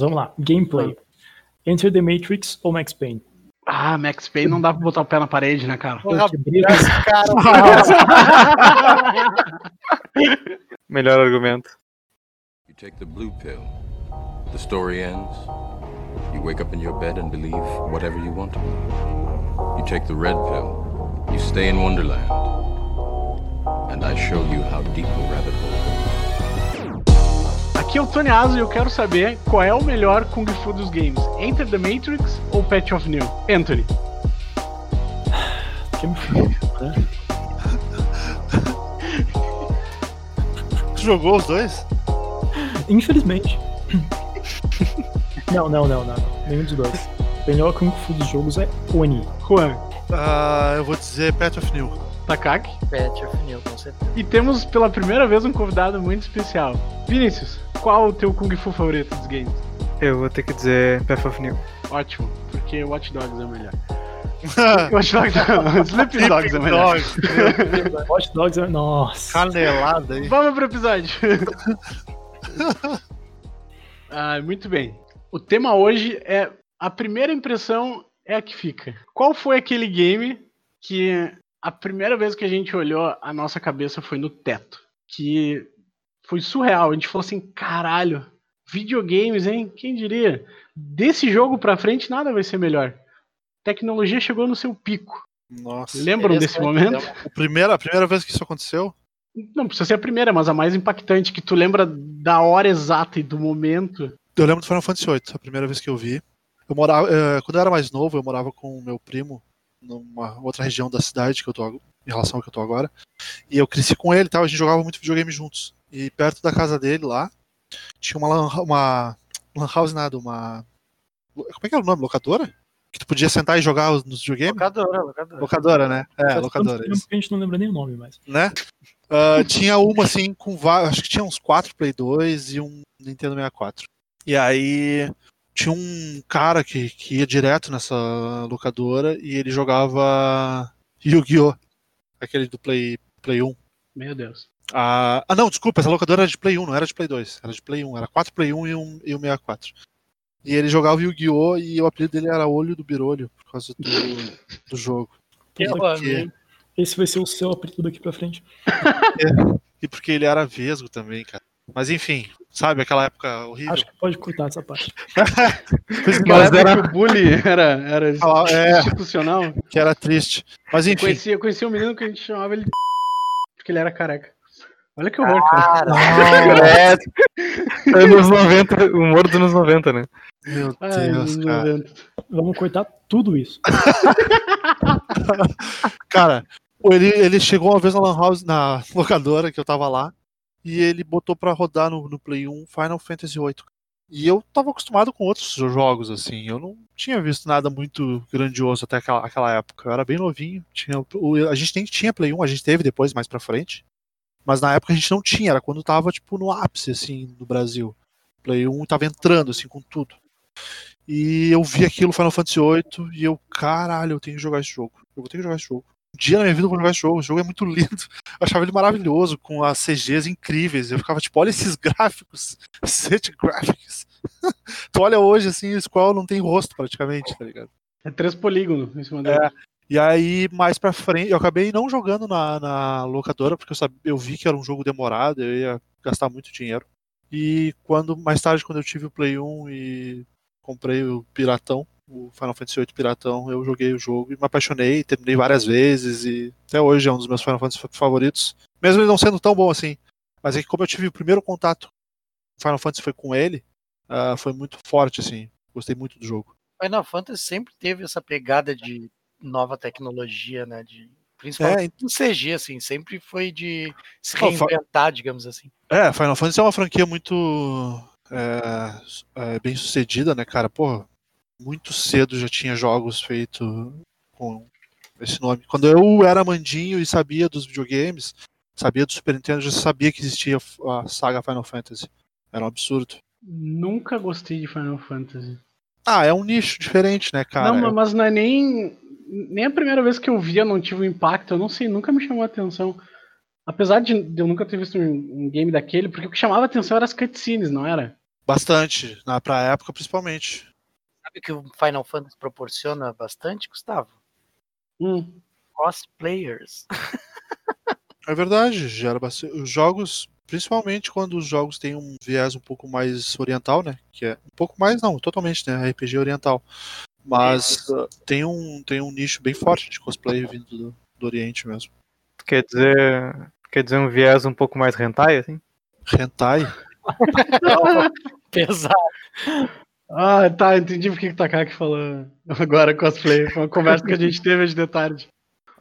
Vamos lá. Gameplay. Enter the Matrix ou Max Payne? Ah, Max Payne não dá pra botar o pé na parede, né, cara? Cara, Melhor argumento. You take the blue pill. The story ends. You wake up in your bed and believe whatever you want to. You take the red pill. You stay in Wonderland. And I show you how deep the rabbit hole goes. Aqui é o Tony Aso e eu quero saber qual é o melhor Kung Fu dos games. Enter the Matrix ou Patch of New? Anthony. que me né? tu jogou os dois? Infelizmente. não, não, não, não. Nenhum dos dois. O melhor Kung Fu dos jogos é Oni. Juan. Ah, eu vou dizer Path of New. Takaki. Patch of New, com certeza. E temos pela primeira vez um convidado muito especial. Vinícius, qual o teu Kung Fu favorito dos games? Eu vou ter que dizer Path of New. Ótimo, porque Watch Dogs é o melhor. Watch Dogs não, Sleeping Dogs é o melhor. Watch Dogs é. Nossa. canelada aí. Vamos pro episódio. ah, muito bem. O tema hoje é a primeira impressão é a que fica. Qual foi aquele game que a primeira vez que a gente olhou, a nossa cabeça foi no teto? Que foi surreal. A gente falou assim, caralho, videogames, hein? Quem diria? Desse jogo pra frente nada vai ser melhor. Tecnologia chegou no seu pico. Nossa. Lembram desse Interessante, momento? O primeiro, a primeira vez que isso aconteceu? Não precisa ser a primeira, mas a mais impactante, que tu lembra da hora exata e do momento. Eu lembro do Final Fantasy VIII, a primeira vez que eu vi. Eu morava, eh, quando eu era mais novo, eu morava com o meu primo numa outra região da cidade que eu tô em relação ao que eu tô agora. E eu cresci com ele, e tal, a gente jogava muito videogame juntos. E perto da casa dele lá tinha uma lan, uma lan house nada, uma como é que era o nome, locadora? Que tu podia sentar e jogar os- nos videogames? Locadora, locadora. Locadora, né? É, Faz locadora. tempo que a gente não lembra nem o nome mais. né? Ah, tinha uma assim com vários, acho que tinha uns quatro Play 2 e um Nintendo 64. E aí tinha um cara que, que ia direto nessa locadora e ele jogava Yu-Gi-Oh! Aquele do Play, Play 1. Meu Deus. Ah, ah, não, desculpa, essa locadora era de Play 1, não era de Play 2, era de Play 1, era 4 Play 1 e um, e um 64. E ele jogava Yu-Gi-Oh! e o apelido dele era Olho do Birolho, por causa do, do jogo. Eu Puta amei. que- Esse vai ser o seu apelido daqui pra frente. E porque ele era vesgo também, cara. Mas enfim, sabe aquela época horrível? Acho que pode cortar essa parte. Época que o bullying era, era Ah, é. institucional. que era triste. Mas enfim, Conheci, eu conheci um menino que a gente chamava ele de porque ele era careca. Olha que horror, cara. É, anos 90, humor dos anos 90, né? meu Ai, Deus, nos cara. 90. Vamos cortar tudo isso. Cara, ele, ele chegou uma vez na Lan House, na locadora que eu tava lá, e ele botou pra rodar no, no Play 1 Final Fantasy VIII. E eu tava acostumado com outros jogos, assim. Eu não tinha visto nada muito grandioso até aquela, aquela época. Eu era bem novinho. Tinha, a gente nem tinha Play 1, a gente teve depois, mais pra frente. Mas na época a gente não tinha, era quando tava, tipo, no ápice, assim, no Brasil. Play 1 tava entrando, assim, com tudo. E eu vi aquilo, Final Fantasy VIII, e eu, caralho, eu tenho que jogar esse jogo. Eu vou ter que jogar esse jogo. Um dia na minha vida eu vou jogar esse jogo. O jogo é muito lindo. Eu achava ele maravilhoso, com as CGs incríveis. Eu ficava tipo, olha esses gráficos. Set graphics. tu olha hoje, assim, o Squall não tem rosto praticamente, tá ligado? É três polígonos em cima É. dele. E aí, mais pra frente, eu acabei não jogando na, na locadora, porque eu, sabia, eu vi que era um jogo demorado, eu ia gastar muito dinheiro. E quando mais tarde, quando eu tive o Play 1 e comprei o Piratão, o Final Fantasy VIII Piratão, eu joguei o jogo e me apaixonei, terminei várias vezes e até hoje é um dos meus Final Fantasy favoritos. Mesmo ele não sendo tão bom assim. Mas é que como eu tive o primeiro contato com Final Fantasy foi com ele, ah, foi muito forte, assim. Gostei muito do jogo. Final Fantasy sempre teve essa pegada de nova tecnologia, né? De, principalmente É, no CG, assim, sempre foi de se Não, reinventar, digamos assim. É, Final Fantasy é uma franquia muito é, é, bem sucedida, né, cara? Porra, muito cedo já tinha jogos feitos com esse nome. Quando eu era mandinho e sabia dos videogames, sabia do Super Nintendo, já sabia que existia a saga Final Fantasy. Era um absurdo. Nunca gostei de Final Fantasy. Ah, é um nicho diferente, né, cara? não, mas- mas não é nem. Nem a primeira vez que eu via não tive um impacto, eu não sei, nunca me chamou a atenção. Apesar de eu nunca ter visto um, game daquele, porque o que chamava a atenção era as cutscenes, não era? Bastante, na, pra época principalmente. Sabe o que o Final Fantasy proporciona bastante, Gustavo? Hum. Cosplayers. É verdade, gera bastante. Os jogos, principalmente quando os jogos têm um viés um pouco mais oriental, né? Que é um pouco mais, não, totalmente, né? RPG oriental. Mas uh, tem, um, tem um nicho bem forte de cosplay vindo do, do Oriente mesmo. Quer dizer, quer dizer um viés um pouco mais hentai, assim? Hentai? Pesado. Ah, tá, entendi porque que o Takaki falou agora cosplay. Foi uma conversa que a gente teve hoje de tarde.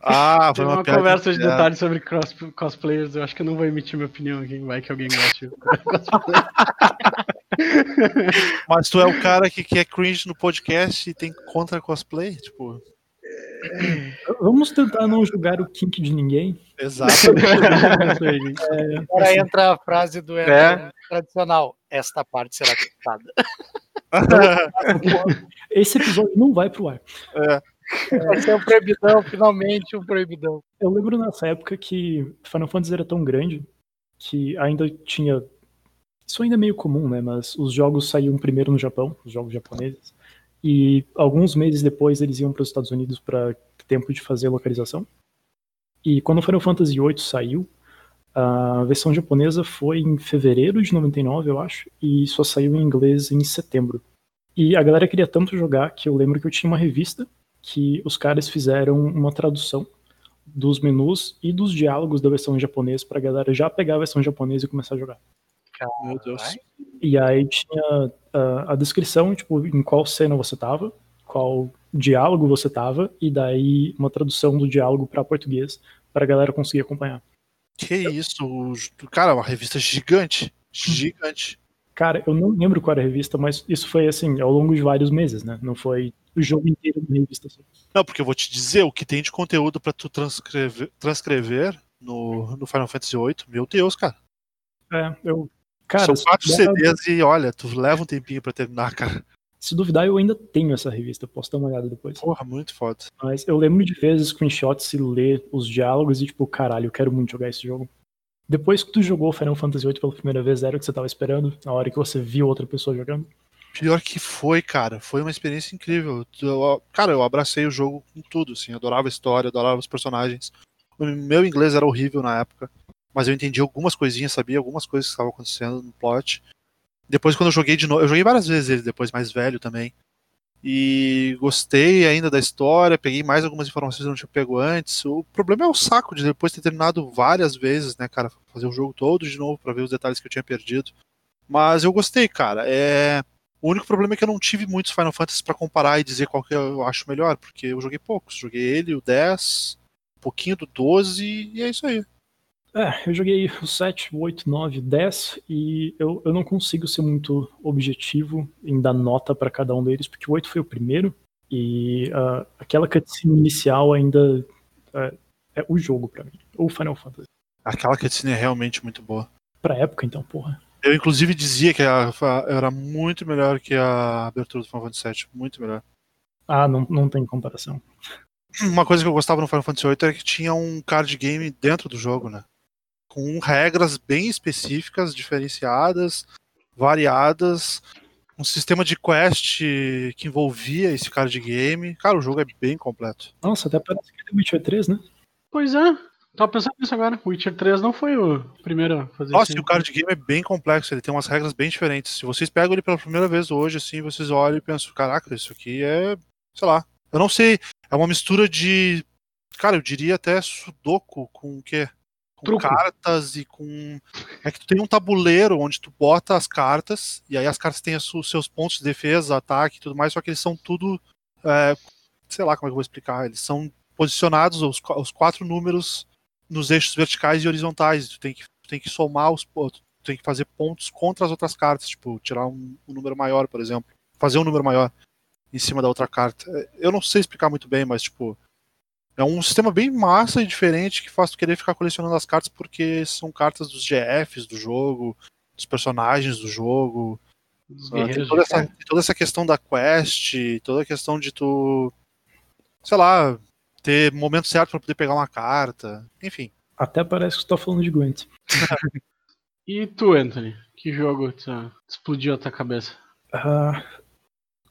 Ah, foi uma, uma conversa de detalhes sobre cross, cosplayers. Eu acho que eu não vou emitir minha opinião aqui. Vai que alguém goste. Mas tu é o cara que quer cringe no podcast e tem contra cosplay? Tipo, Vamos tentar não julgar o kink de ninguém. exato. Agora entra a frase do É. tradicional. Esta parte será cortada. Esse episódio não vai pro ar. Vai ser um proibidão, finalmente um proibidão. Eu lembro nessa época que Final Fantasy era tão grande que ainda tinha. Isso ainda é meio comum, né? Mas os jogos saíam primeiro no Japão, os jogos japoneses. E alguns meses depois eles iam para os Estados Unidos para tempo de fazer a localização. E quando o Final Fantasy VIII saiu, a versão japonesa foi em fevereiro de 99, eu acho, e só saiu em inglês em setembro. E a galera queria tanto jogar que eu lembro que eu tinha uma revista que os caras fizeram uma tradução dos menus e dos diálogos da versão em japonês pra galera já pegar a versão japonesa e começar a jogar. Meu Deus. E aí tinha ah, a descrição, tipo, em qual cena você tava, qual diálogo você tava, e daí uma tradução do diálogo pra português pra galera conseguir acompanhar. Que isso? Cara, uma revista gigante. Gigante. Cara, eu não lembro qual era a revista, mas isso foi assim, ao longo de vários meses, né? Não foi o jogo inteiro da revista. só. Não, porque eu vou te dizer o que tem de conteúdo pra tu transcrever, transcrever no, no Final Fantasy VIII. Meu Deus, cara. É, eu. Cara, São quatro CDs e olha, tu leva um tempinho pra terminar, cara. Se duvidar, eu ainda tenho essa revista, posso dar uma olhada depois. Porra, muito foda. Mas eu lembro de ver screenshots e ler os diálogos e, tipo, caralho, eu quero muito jogar esse jogo. Depois que tu jogou Final Fantasy VIII pela primeira vez, era o que você tava esperando? Na hora que você viu outra pessoa jogando? Pior que foi, cara. Foi uma experiência incrível. Eu- cara, eu abracei o jogo com tudo, assim. Adorava a história, adorava os personagens. O meu inglês era horrível na época, mas eu entendi algumas coisinhas, sabia algumas coisas que estavam acontecendo no plot. Depois, quando eu joguei de novo, eu joguei várias vezes ele, depois mais velho também. E gostei ainda da história, peguei mais algumas informações que eu não tinha pego antes. O problema é o saco de depois ter terminado várias vezes, né, cara? Fazer o jogo todo de novo pra ver os detalhes que eu tinha perdido. Mas eu gostei, cara. É. O único problema é que eu não tive muitos Final Fantasy pra comparar e dizer qual que eu acho melhor, porque eu joguei poucos. Joguei ele, o 10, um pouquinho do 12 e é isso aí. É, eu joguei o 7, o 8, 9, 10 e eu, eu não consigo ser muito objetivo em dar nota pra cada um deles, porque o 8 foi o primeiro e ah, aquela cutscene inicial ainda é, é o jogo pra mim, ou Final Fantasy. Aquela cutscene é realmente muito boa. Pra época, então, porra. Eu, inclusive, dizia que a- a- era muito melhor que a abertura do Final Fantasy VII. Muito melhor. Ah, não, não tem comparação. Uma coisa que eu gostava no Final Fantasy VIII era que tinha um card game dentro do jogo, né? Com regras bem específicas, diferenciadas, variadas, um sistema de quest que envolvia esse card game. Cara, o jogo é bem completo. Nossa, até parece que é The Witcher 3, né? Pois é. Tava pensando nisso agora. O Witcher 3 não foi o primeiro a fazer Nossa, isso. e o card game é bem complexo, ele tem umas regras bem diferentes. Se vocês pegam ele pela primeira vez hoje, assim, vocês olham e pensam, caraca, isso aqui é, sei lá, eu não sei, é uma mistura de, cara, eu diria até sudoku com o quê? Com Truco. cartas e com... É que tu tem um tabuleiro onde tu bota as cartas, e aí as cartas têm os seus pontos de defesa, ataque e tudo mais, só que eles são tudo, é, sei lá como é que eu vou explicar, eles são posicionados, os, os quatro números nos eixos verticais e horizontais. Tu tem que, tu tem que somar os pontos, tu tem que fazer pontos contra as outras cartas, tipo, tirar um, um número maior, por exemplo. Fazer um número maior em cima da outra carta. Eu não sei explicar muito bem, mas tipo. É um sistema bem massa e diferente que faz tu querer ficar colecionando as cartas porque são cartas dos GFs do jogo, dos personagens do jogo. Dos tem, guerreiros toda essa, tem toda essa questão da quest, toda a questão de tu, sei lá, ter momento certo pra poder pegar uma carta, enfim. Até parece que você tá falando de Gwent. E tu, Anthony? O Que jogo te- explodiu a tua cabeça? Ah,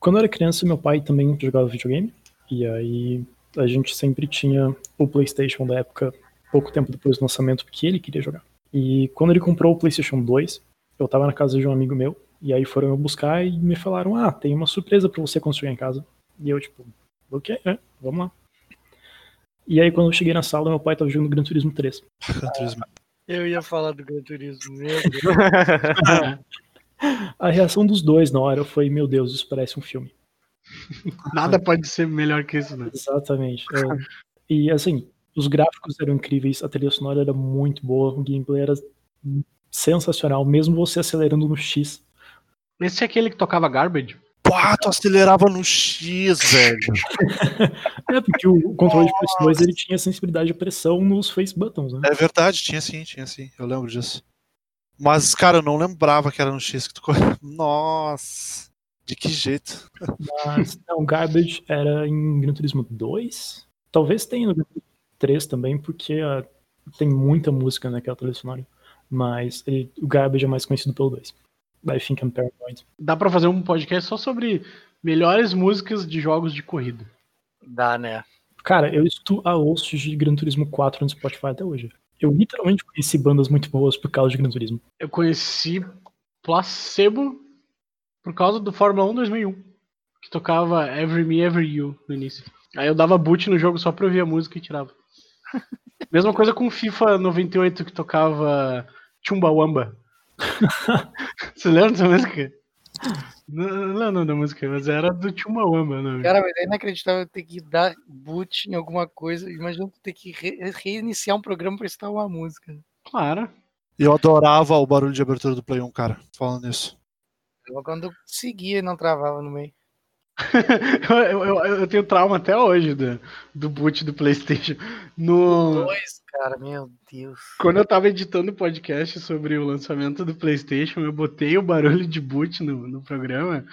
quando eu era criança, meu pai também jogava videogame. E aí a gente sempre tinha o PlayStation da época, pouco tempo depois do lançamento, porque ele queria jogar. E quando ele comprou o PlayStation 2, eu tava na casa de um amigo meu. E aí foram me buscar e me falaram: Ah, tem uma surpresa pra você quando chegar em casa. E eu, tipo, ok, é, vamos lá. E aí quando eu cheguei na sala, meu pai tava jogando Gran Turismo 3. Gran Turismo. Eu ia falar do Gran Turismo, meu Deus. A reação dos dois na hora foi: Meu Deus, isso parece um filme. Nada pode ser melhor que isso, né? Exatamente. é. E assim, os gráficos eram incríveis, a trilha sonora era muito boa, o gameplay era sensacional, mesmo você acelerando no X. Esse é aquele que tocava Garbage? Pá, tu acelerava no X, velho. É, porque o controle de PS2 ele tinha sensibilidade de pressão nos face buttons, né? É verdade, tinha sim, tinha sim. Eu lembro disso. Mas, cara, eu não lembrava que era no X que tu. Nossa. De que jeito? Mas não, Garbage era em Gran Turismo 2. Talvez tenha no Gran Turismo 3 também, porque ah, tem muita música naquela trilha sonora. Mas ele- o Garbage é mais conhecido pelo 2. I think I'm paranoid. Dá pra fazer um podcast só sobre melhores músicas de jogos de corrida. Dá, né? Cara, eu escuto a host de Gran Turismo 4 no Spotify até hoje. Eu literalmente conheci bandas muito boas por causa de Gran Turismo. Eu conheci Placebo por causa do Fórmula 1 2001, que tocava Every Me, Every You no início. Aí eu dava boot no jogo só pra ouvir a música e tirava. Mesma coisa com FIFA 98, que tocava Chumbawamba. Você lembra dessa música? Não, não lembro o nome da música, mas era do Chumbawamba. Né? Cara, mas é inacreditável ter que dar boot em alguma coisa. Imagina tu ter que re- reiniciar um programa pra instalar uma música. Claro. Eu adorava o barulho de abertura do Play 1, cara. Falando nisso. Quando eu conseguia e não travava no meio. eu, eu- eu tenho trauma até hoje do, do boot do PlayStation. No, Dois, cara, meu Deus. Quando eu tava editando o podcast sobre o lançamento do PlayStation, eu botei o barulho de boot no, no programa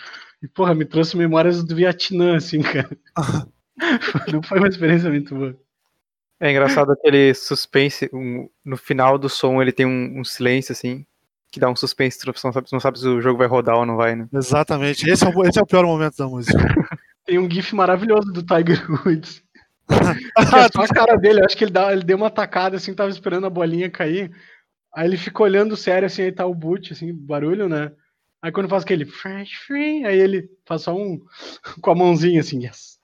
e, porra, me trouxe memórias do Vietnã, assim, cara. Não foi uma experiência muito boa. É engraçado aquele suspense. um- no final do som ele tem um, um silêncio assim. Que dá um suspense, tu não sabe, tu não sabe se o jogo vai rodar ou não vai, né? Exatamente. Esse é, o, esse é o pior momento da música. Tem um gif maravilhoso do Tiger Woods. É só a cara dele, eu acho que ele, dá, ele deu uma tacada, assim, tava esperando a bolinha cair. Aí ele fica olhando sério, assim, aí tá o boot, assim, barulho, né? Aí quando faz aquele fresh free, aí ele faz só um com a mãozinha, assim, yes.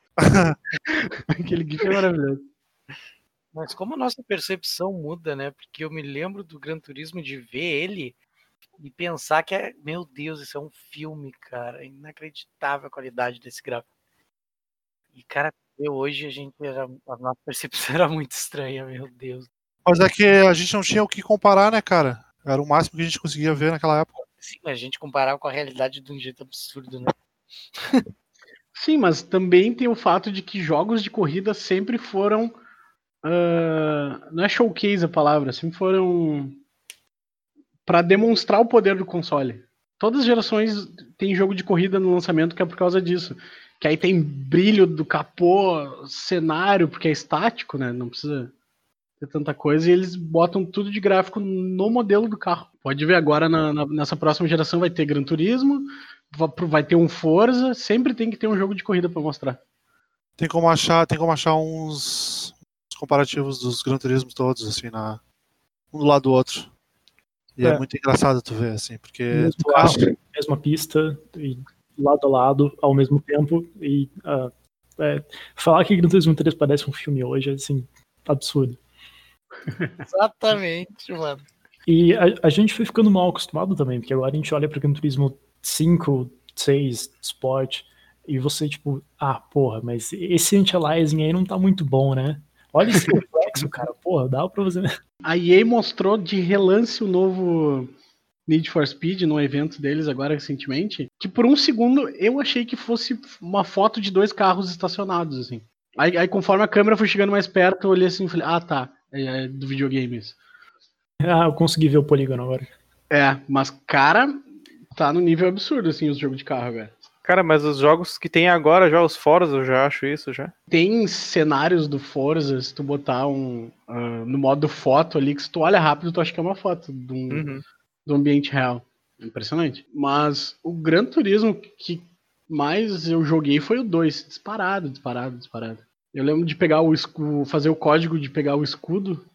aquele gif é maravilhoso. Mas como a nossa percepção muda, né? Porque eu me lembro do Gran Turismo de ver ele e pensar que é, meu Deus, isso é um filme, cara. Inacreditável a qualidade desse gráfico. E, cara, ver hoje a gente era, a nossa percepção era muito estranha, meu Deus. Mas é que a gente não tinha o que comparar, né, cara? Era o máximo que a gente conseguia ver naquela época. Sim, mas a gente comparava com a realidade de um jeito absurdo, né? Sim, mas também tem o fato de que jogos de corrida sempre foram. ah, não é showcase a palavra, sempre foram. Para demonstrar o poder do console. Todas as gerações têm jogo de corrida no lançamento que é por causa disso. Que aí tem brilho do capô, cenário, porque é estático, né? Não precisa ter tanta coisa. E eles botam tudo de gráfico no modelo do carro. Pode ver agora na- na- nessa próxima geração vai ter Gran Turismo, va- vai ter um Forza, sempre tem que ter um jogo de corrida pra mostrar. Tem como achar, tem como achar uns, uns comparativos dos Gran Turismo todos, assim, na, um do lado do outro. E é, É. muito engraçado tu ver, assim, porque Mesmo tu carro, acha. mesma pista, e lado a lado, ao mesmo tempo. E ah, é, falar que Gran Turismo 3 parece um filme hoje é assim, absurdo. Exatamente, mano. E a, a gente foi ficando mal acostumado também, porque agora a gente olha para Gran Turismo 5, 6, Sport, e você, tipo, ah, porra, mas esse anti-aliasing aí não tá muito bom, né? Olha esse reflexo, cara, porra, dá pra fazer. A EA mostrou de relance o novo Need for Speed no evento deles agora recentemente, que por um segundo eu achei que fosse uma foto de dois carros estacionados, assim. Aí, aí conforme a câmera foi chegando mais perto, eu olhei assim e falei, ah tá, é, é do videogame isso. Ah, eu consegui ver o polígono agora. É, mas cara, tá no nível absurdo, assim, os jogos de carro agora. Cara, mas os jogos que tem agora, já os Forza, eu já acho isso já. Tem cenários do Forza, se tu botar um ah, no modo foto ali, que se tu olha rápido, tu acha que é uma foto de um, Uhum. do ambiente real. Impressionante. Mas o Gran Turismo que mais eu joguei foi o 2. Disparado, disparado, disparado. Eu lembro de pegar o escudo, fazer o código de pegar o escudo,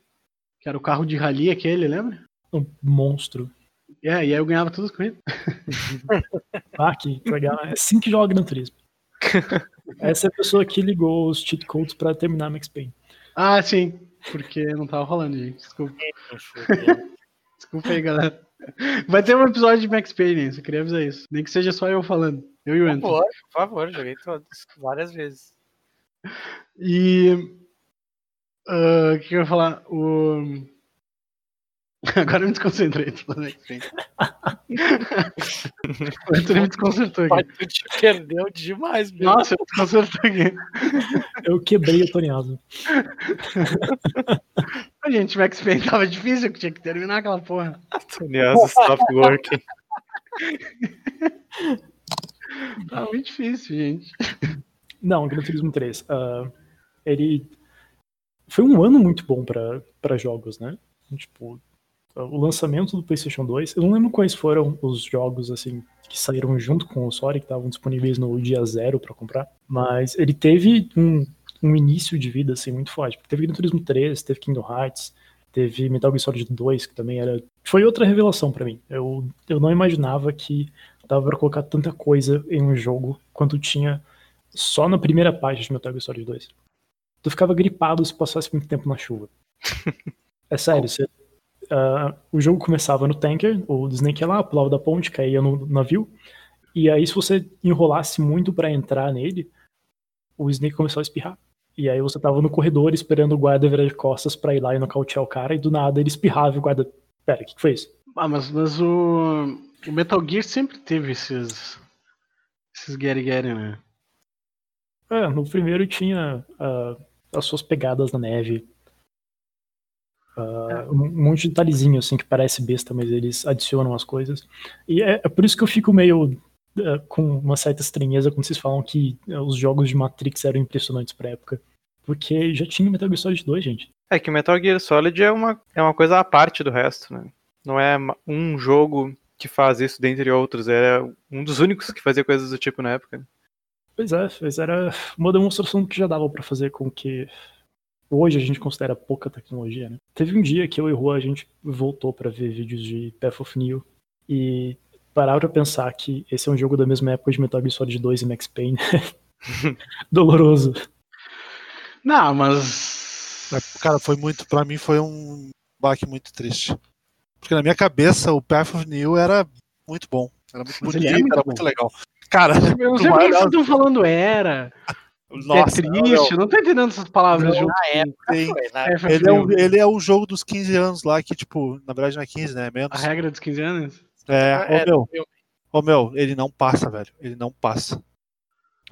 que era o carro de rally aquele, lembra? Um monstro. É, e aí eu ganhava tudo com ele. Ah, que legal. É assim que joga Gran Turismo. Essa é a pessoa que ligou os cheat codes pra terminar Max Payne. Ah, sim. Porque não tava rolando, gente. Desculpa. Desculpa aí, galera. Vai ter um episódio de Max Payne, hein? Só queria avisar isso. Nem que seja só eu falando. Eu e o Por Anthony. favor, por favor, joguei todos, várias vezes. E. ah, O que, que eu ia falar? O... Agora eu me desconcentrei. o Anthony me desconcertou aqui. Mas tu te perdeu demais, meu. Nossa, eu me desconcertou aqui. Eu quebrei o Tony. A gente, Max Payne tava difícil, que tinha que terminar aquela porra. Aliás, stop working. Tava muito difícil, gente. Não, Gran Turismo 3. ah, ele foi um ano muito bom pra pra jogos, né? Tipo, o lançamento do PlayStation 2, eu não lembro quais foram os jogos assim que saíram junto com o Sonic, que estavam disponíveis no dia zero pra comprar, mas ele teve um, um início de vida assim muito forte. Teve Gran Turismo 3, teve Kingdom Hearts, teve Metal Gear Solid 2, que também era foi outra revelação pra mim. Eu, eu não imaginava que dava pra colocar tanta coisa em um jogo quanto tinha só na primeira página de Metal Gear Solid 2. Tu ficava gripado se passasse muito tempo na chuva. É sério, você, ah, o jogo começava no tanker, o Snake ia lá, pulava da ponte, caía no navio, e aí se você enrolasse muito pra entrar nele, o Snake começou a espirrar. E aí você tava no corredor esperando o guarda virar de costas pra ir lá e nocautear o cara, e do nada ele espirrava e o guarda. Pera, o que, que foi isso? Ah, mas, mas o, o Metal Gear sempre teve esses. Esses Gary Gary, né? É, no primeiro tinha ah, as suas pegadas na neve. Ah, um monte de detalhezinho assim que parece besta, mas eles adicionam as coisas. E é, é por isso que eu fico meio ah, com uma certa estranheza quando vocês falam que ah, os jogos de Matrix eram impressionantes pra época. Porque já tinha Metal Gear Solid 2, gente. É que o Metal Gear Solid é uma, é uma coisa à parte do resto, né? Não é um jogo que faz isso dentre outros, é um dos únicos que fazia coisas do tipo na época. Pois é, mas era uma demonstração do que já dava pra fazer com que hoje a gente considera pouca tecnologia, né? Teve um dia que eu e o Rua, a gente voltou pra ver vídeos de Path of Neo e parar pra pensar que esse é um jogo da mesma época de Metal Gear Solid 2 e Max Payne. Doloroso. Não, mas. Cara, foi muito. Pra mim foi um baque muito triste. Porque na minha cabeça o Path of New era muito bom. Era muito Mas bonito, é muito era bom. muito legal. Cara, Eu não sei por que vocês estão falando era. Nossa, é triste, eu não tô entendendo essas palavras Não, junto. Na época tem- foi, na É, época. ele é, o, ele é o jogo dos 15 anos lá, que, tipo, na verdade não é 15, né? É A menos. regra dos 15 anos? É, É, ô meu, eu- ô meu, ele não passa, velho. Ele não passa.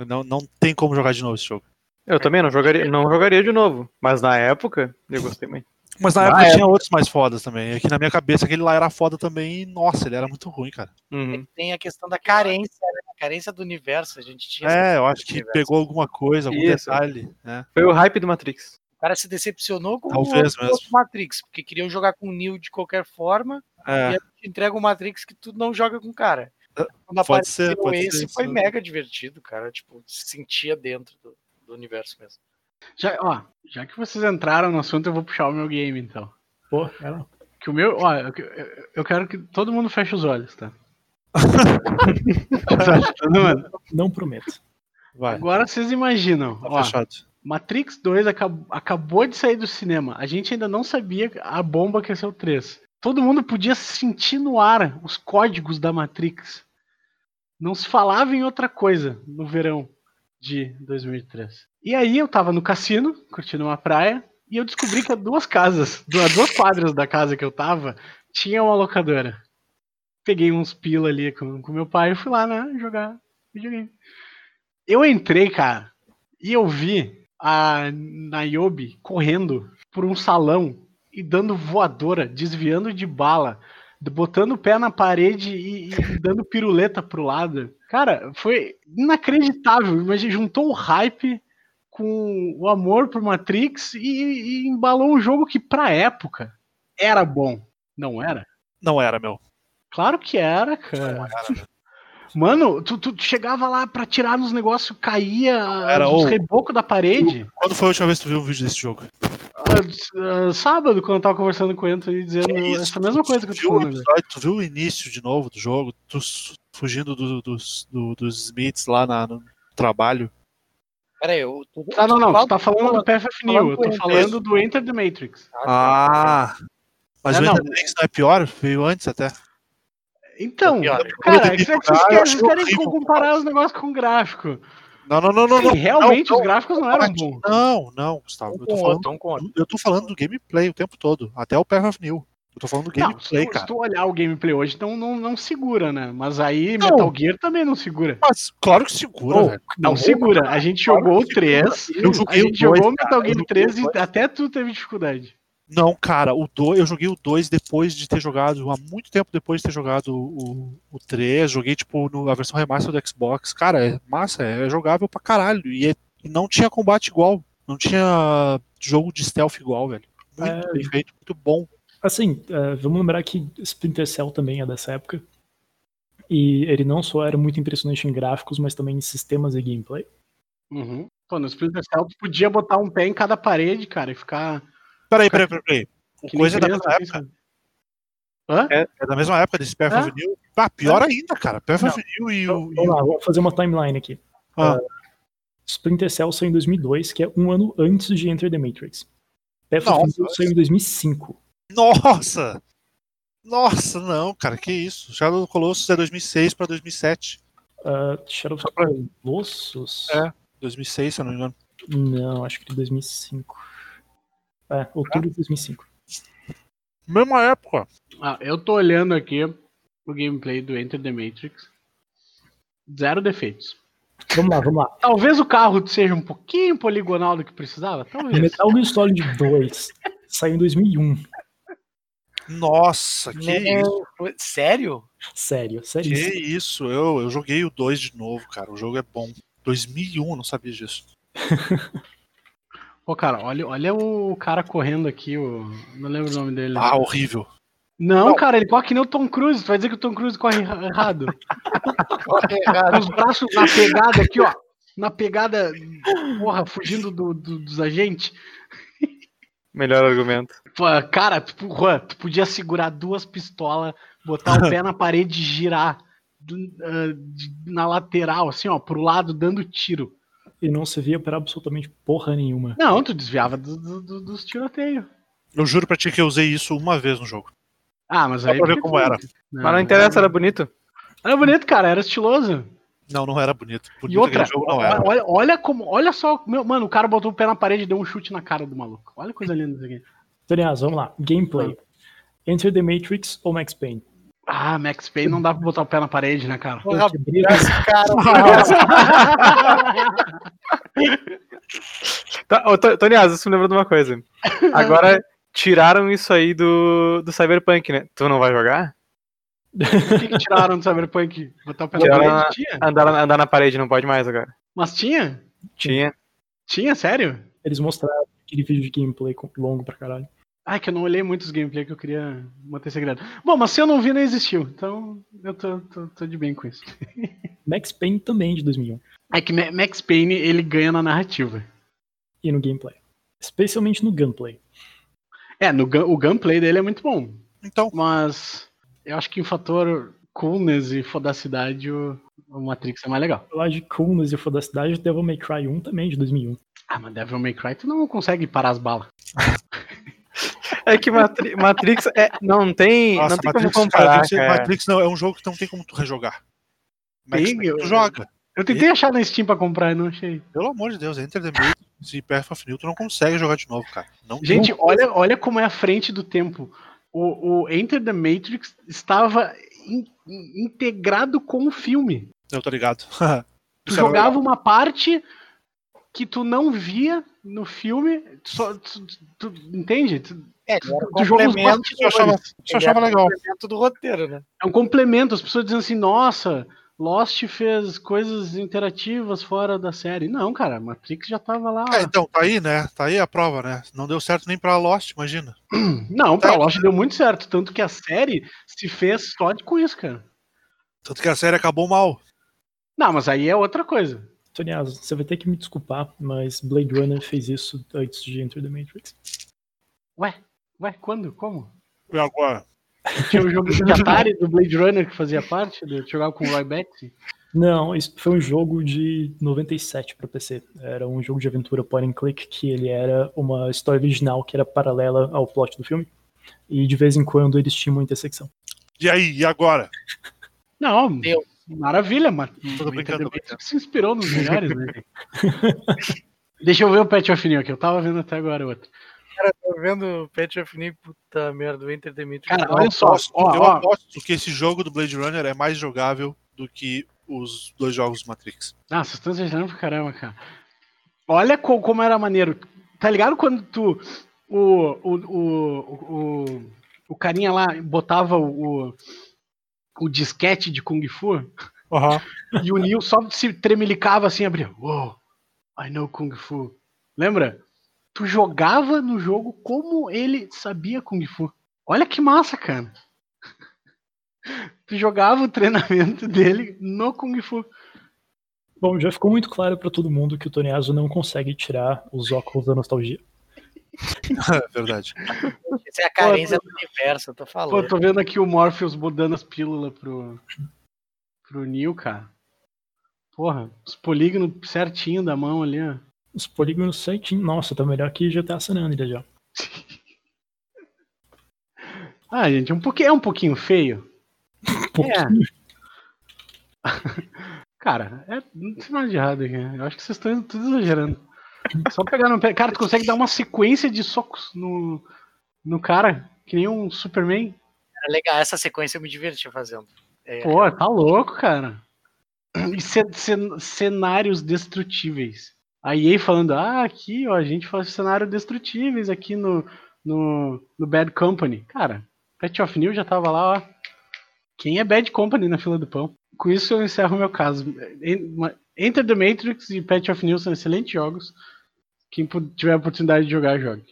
Não, não tem como jogar de novo esse jogo. Eu também não jogaria, não jogaria de novo, mas na época eu gostei muito. Mas na Na época época. tinha outros mais fodas também. É que na minha cabeça aquele lá era foda também e, nossa, ele era muito ruim, cara. Uhum. Tem a questão da carência, né? A carência do universo. A gente tinha. É, eu acho que universo. pegou alguma coisa, algum Isso. detalhe, né? Foi o hype do Matrix. O cara se decepcionou com Talvez o mesmo. outro Matrix, porque queriam jogar com o Neo de qualquer forma, e É, a gente entrega o Matrix que tu não joga com o cara. É, Quando pode ser, pode esse, ser, foi mega divertido, cara. Tipo, se sentia dentro do, do universo mesmo. Já, ó, já que vocês entraram no assunto, eu vou puxar o meu game então. Pô, era. Que o meu, ó, eu, eu- quero que todo mundo feche os olhos, tá? Mundo. Não prometo. vai. Agora vocês imaginam, Tá ó, fechado. Matrix 2 acab- acabou de sair do cinema. A gente ainda não sabia a bomba que ia ser o 3. Todo mundo podia sentir no ar os códigos da Matrix. Não se falava em outra coisa no verão de 2003. E aí eu tava no cassino, curtindo uma praia, e eu descobri que duas casas, a duas quadras da casa que eu tava, tinha uma locadora. Peguei uns pila ali com, com meu pai e fui lá, né, jogar videogame. Eu entrei, cara, e eu vi a Niobe correndo por um salão e dando voadora, desviando de bala, botando o pé na parede e, e dando piruleta pro lado. Cara, foi inacreditável. Mas juntou o hype com o amor por Matrix e, e embalou um jogo que, pra época, era bom. Não era? Não era, meu. Claro que era, cara. Mano, tu, tu chegava lá pra tirar nos negócios, caía Era, os ô. rebocos da parede. Quando foi a última vez que tu viu um vídeo desse jogo? Ah, ah, sábado, quando eu tava conversando com o Anthony, dizendo Que isso? essa mesma coisa que eu tô o falando. velho. episódio, tu viu o início de novo do jogo? Tu fugindo do- dos, do- dos Smiths lá na- no trabalho? Pera aí, eu. Tu, Ah, não, não, tu tá fala- falando do PFF New, eu tô falando do Enter the Matrix. Ah! Mas É, o não. Enterprise não é pior? Veio antes até. Então, Pior. cara, é que vocês querem, horrível. comparar os negócios com gráfico. Não, não, não, não. Não. realmente não, os gráficos não eram bons. Não, não, Gustavo. Eu tô falando, eu tô falando do gameplay o tempo todo. Até o Path of New. Eu tô falando do Não, se, gameplay, tu, se cara. tu olhar o gameplay hoje, então não, não segura, né? Mas aí Não. Metal Gear também não segura. Mas claro que segura, Oh, velho. Não segura. A gente jogou o 3, Eu a joguei o gente jogou o Metal cara, Gear joguei 3 o dois. e até tu teve dificuldade. Não, cara, o 2, eu joguei o 2 depois de ter jogado, há muito tempo depois de ter jogado o, o 3, joguei tipo no, a versão remaster do Xbox. Cara, é massa, é jogável pra caralho. E, é- e não tinha combate igual, não tinha jogo de stealth igual, velho. Muito É. bem feito, muito bom. Assim, é, vamos lembrar que Splinter Cell também é dessa época. E ele não só era muito impressionante em gráficos, mas também em sistemas e gameplay. Uhum. Pô, no Splinter Cell tu podia botar um pé em cada parede, cara, e ficar. Peraí, peraí, peraí. peraí. O que coisa é da mesma época. Hã? É, é da mesma época desse Path É? Ah, pior ainda, cara. Of New e o. e Vamos o- lá, vamos fazer uma timeline aqui. Ah. Uh, Splinter Cell saiu em 2002, que é um ano antes de Enter the Matrix. Nossa. New saiu em 2005. Nossa! Nossa, não, cara, que isso. Shadow of the Colossus é 2006 pra 2007. Uh, Shadow of the Colossus? É. 2006, se eu não me engano. Não, acho que de 2005. É, outubro de 2005. Mesma época. Ah, eu tô olhando aqui o gameplay do Enter the Matrix. Zero defeitos. Vamos lá, vamos lá. Talvez o carro seja um pouquinho poligonal do que precisava, talvez. Metal Gear Solid 2 saiu em 2001. Nossa, que isso. Meu, Sério? Sério, Que sério. isso. Eu, eu joguei o 2 de novo, cara. O jogo é bom. 2001, eu não sabia disso. Pô, cara, olha, olha o cara correndo aqui, o... não lembro o nome dele. Ah, horrível. Não, cara, ele corre que nem o Tom Cruise. Tu vai dizer que o Tom Cruise corre erra- errado. Com os braços na pegada aqui, ó. Na pegada, porra, fugindo do- do- dos agentes. Melhor argumento. Pô, cara, tu, Juan, tu podia segurar duas pistolas, botar o pé na parede e girar do- ah, de- na lateral, assim, ó, pro lado, dando tiro. E não servia para absolutamente porra nenhuma. Não, tu desviava do- do- do- dos tiroteios. Eu juro pra ti que eu usei isso uma vez no jogo. Ah, mas Só aí. pra ver porque como era. Não, Mas não interessa, era bonito. Era bonito, cara, era estiloso. Não, não era bonito. E Bonito outra, não era. olha, olha como, olha só, meu, mano, o cara botou o pé na parede e deu um chute na cara do maluco. Olha que coisa linda isso aqui. Daniel, vamos lá. Gameplay. Enter the Matrix ou Max Payne? Ah, Max Payne não dá pra botar o pé na parede, né, cara? Porra, esse cara. Tá, ô, To- Tony Asa, você me lembrou de uma coisa. Agora tiraram isso aí do, do Cyberpunk, né? Tu não vai jogar? Por que, que tiraram do Cyberpunk? Botar o pé na Tiraram parede? na- Tinha. Andar, andar na parede não pode mais agora. Mas tinha? Tinha. Tinha, sério? Eles mostraram aquele vídeo de gameplay longo pra caralho. Ai, que eu não olhei muitos gameplay que eu queria manter segredo. Bom, mas se eu não vi, não existiu. Então eu tô, tô, tô de bem com isso. Max Payne também de 2001. É que Ma- Max Payne, ele ganha na narrativa. E no gameplay. Especialmente no gunplay. É, no, gun- o gunplay dele é muito bom. Então, Mas eu acho que em fator coolness e fodacidade, o, o Matrix é mais legal. Falar de coolness e fodacidade, Devil May Cry 1 também de 2001. Ah, mas Devil May Cry, tu não consegue parar as balas. É que Matri- Matrix é, não tem, nossa, não tem Matrix, como cara, comparar, ser- cara. Matrix não, é um jogo que não tem como tu rejogar. Tem, Payne, tu eu- joga. Eu tentei achar na Steam pra comprar e não achei. Pelo amor de Deus, Enter the Matrix e Path of New, tu não consegue jogar de novo, cara. Não Gente, olha, olha como é a frente do tempo. O, o Enter the Matrix estava in- in- integrado com o filme. Eu tô ligado. Tu jogava uma parte que tu não via no filme, tu só, tu, tu- tu- entende? Tu, É, tu os complemento, Eu achava, eu achava legal. complemento do roteiro, né? É um complemento, as pessoas dizem assim, nossa, Lost fez coisas interativas fora da série. Não, cara, Matrix já tava lá. É, então, tá aí, né? Tá aí a prova, né? Não deu certo nem pra Lost, imagina. Não, pra Tá. Lost deu muito certo. Tanto que a série se fez só de com isso, cara. Tanto que a série acabou mal. Não, mas aí é outra coisa. Toniazo, você vai ter que me desculpar, mas Blade Runner fez isso antes de Enter the Matrix. Ué, ué, quando? Como? E agora? Tinha o jogo de Atari do Blade Runner que fazia parte, do, jogava com o Roy Batty. Não, isso foi um jogo de 97 para PC. Era um jogo de aventura point and click que ele era uma história original que era paralela ao plot do filme. E de vez em quando eles tinham uma intersecção. E aí, e agora? Não, Meu. Maravilha, Tô brincando, tô brincando. se inspirou nos melhores, né? Deixa eu ver o Pet of New aqui, eu tava vendo até agora outro. Cara, tô vendo o Pet of New, puta merda, o Enter the. Cara, Eu olha só, aposto, ó, eu ó. aposto que esse jogo do Blade Runner é mais jogável do que os dois jogos do Matrix. Ah, vocês estão exagerando pra caramba, cara. Olha co- como era maneiro. Tá ligado quando tu. O, o, o, o, o carinha lá botava o, o disquete de Kung Fu e o Neil só se tremelicava assim, abria. Wow, I know Kung Fu. Lembra? Tu jogava no jogo como ele sabia Kung Fu. Olha que massa, cara. Tu jogava o treinamento dele no Kung Fu. Bom, já ficou muito claro para todo mundo que o Toniazo não consegue tirar os óculos da nostalgia. É verdade. Essa é a carência do universo, eu tô Pô, falando. tô vendo aqui o Morpheus dando as pílulas pro, pro Neil, cara. Porra, os polígonos certinho da mão ali, ó. Os polígonos certinho. Nossa, tá melhor que GTA San Andreas já. Ah, gente, um pouquinho, é um pouquinho feio. Um pouquinho. Cara, é, não tem nada de errado aqui. né? Eu acho que vocês estão tudo exagerando. Só pegar no pé. Cara, tu consegue dar uma sequência de socos no, no cara, que nem um Superman. Era legal, essa sequência eu me diverti fazendo. É, Pô, tá louco, cara. E ce- ce- cenários destrutíveis. A EA falando, ah, aqui, ó, a gente faz cenários destrutíveis aqui no, no, no Bad Company. Cara, Pet of New já tava lá, ó. Quem é Bad Company na fila do pão? Com isso eu encerro o meu caso. En- Enter the Matrix e Pet of New são excelentes jogos. Quem tiver a oportunidade de jogar, jogue.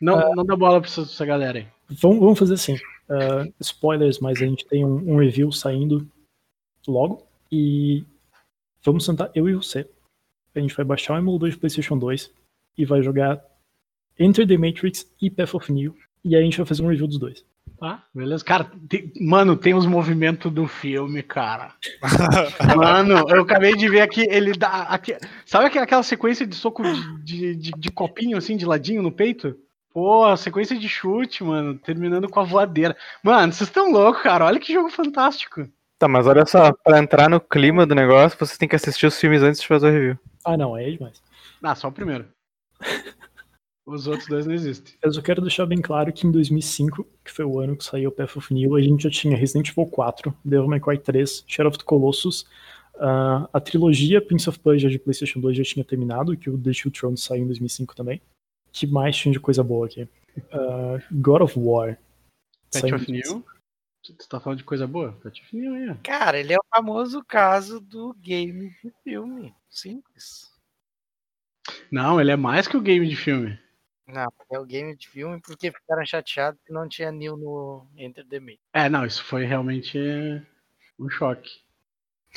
Não, não dá bola pra essa, essa galera aí. Vamos, vamos fazer assim. ah, spoilers, mas a gente tem um, um review saindo logo. E vamos sentar, eu e você. A gente vai baixar o emulador de PlayStation 2 e vai jogar Enter the Matrix e Path of New. E aí a gente vai fazer um review dos dois. Tá, beleza. Cara, tem- mano, tem os movimentos do filme, cara. Mano, eu acabei de ver aqui, ele dá. aqui- sabe aquela- aquela sequência de soco de, de, de- de copinho, assim, de ladinho no peito? Pô, sequência de chute, mano, terminando com a voadeira. Mano, vocês estão loucos, cara. Olha que jogo fantástico. Tá, mas olha só, pra entrar no clima do negócio, você tem que assistir os filmes antes de fazer o review. Ah, não, é demais. Ah, só o primeiro. Os outros dois não existem. Eu só quero deixar bem claro que em 2005, que foi o ano que saiu o Path of New, a gente já tinha Resident Evil 4, Devil May Cry 3, Shadow of the Colossus, ah, a trilogia Prince of Persia de PlayStation 2 já tinha terminado, que o The Two Thrones saiu em 2005 também. que mais tinha de coisa boa aqui? Ah, God of War. Em of 2005. New? Tu tá falando de coisa boa? Pet of New aí, ó. Cara, ele é o famoso caso do game de filme. Simples. Não, ele é mais que o game de filme. Não, é o game de filme porque ficaram chateados que não tinha Neil no Enter the Matrix. É, não, isso foi realmente um choque.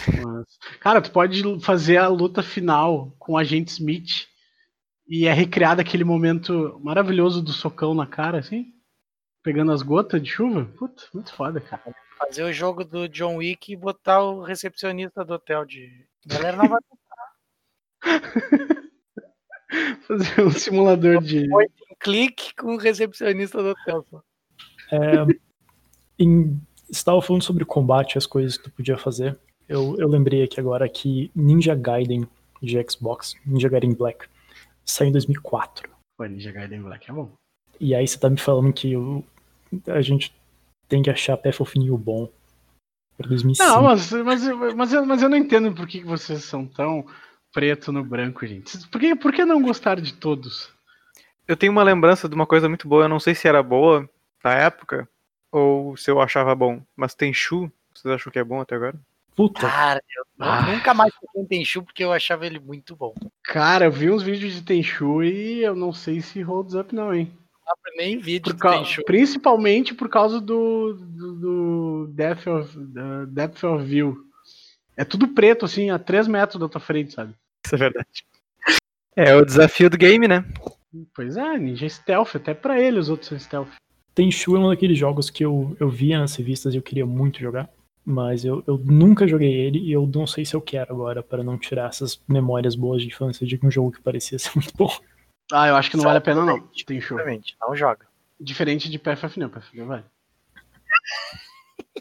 Mas, cara, tu pode fazer a luta final com o agente Smith e é recriado aquele momento maravilhoso do socão na cara, assim, pegando as gotas de chuva. Puta, muito foda, cara. Fazer o jogo do John Wick e botar o recepcionista do hotel de. A galera não vai Fazer um simulador de. Click com o recepcionista do hotel. É, em, você estava falando sobre combate, as coisas que tu podia fazer. Eu, eu lembrei aqui agora que Ninja Gaiden de Xbox, Ninja Gaiden Black, saiu em 2004. Pô, Ninja Gaiden Black é bom. E aí você tá me falando que o- a gente tem que achar Path of New bom pra 2005. Não, mas, mas, mas, eu, mas eu não entendo por que vocês são tão preto no branco, gente. Por que, por que não gostar de todos? Eu tenho uma lembrança de uma coisa muito boa, eu não sei se era boa na época ou se eu achava bom, mas tem Shu, vocês acham que é bom até agora? Puta, Cara, eu Ah. nunca mais toquei em Tenchu porque eu achava ele muito bom. Cara, eu vi uns vídeos de Tenchu e eu não sei se holds up não, hein? Não nem vídeo Por cau- Tenchu. Principalmente por causa do, do, do Depth, of, Depth of View. É tudo preto, assim, a 3 metros da tua frente, sabe? Isso é verdade. É o desafio do game, né? Pois é, Ninja Stealth, até pra ele os outros são Stealth. Tenchu é um daqueles jogos que eu, eu via nas revistas e eu queria muito jogar. Mas eu, eu nunca joguei ele e eu não sei se eu quero agora, para não tirar essas memórias boas de infância de um jogo que parecia ser muito bom. Ah, eu acho que não vale a pena não, Tenchu. Exatamente, não joga. Diferente de PFF não, PFF não vale.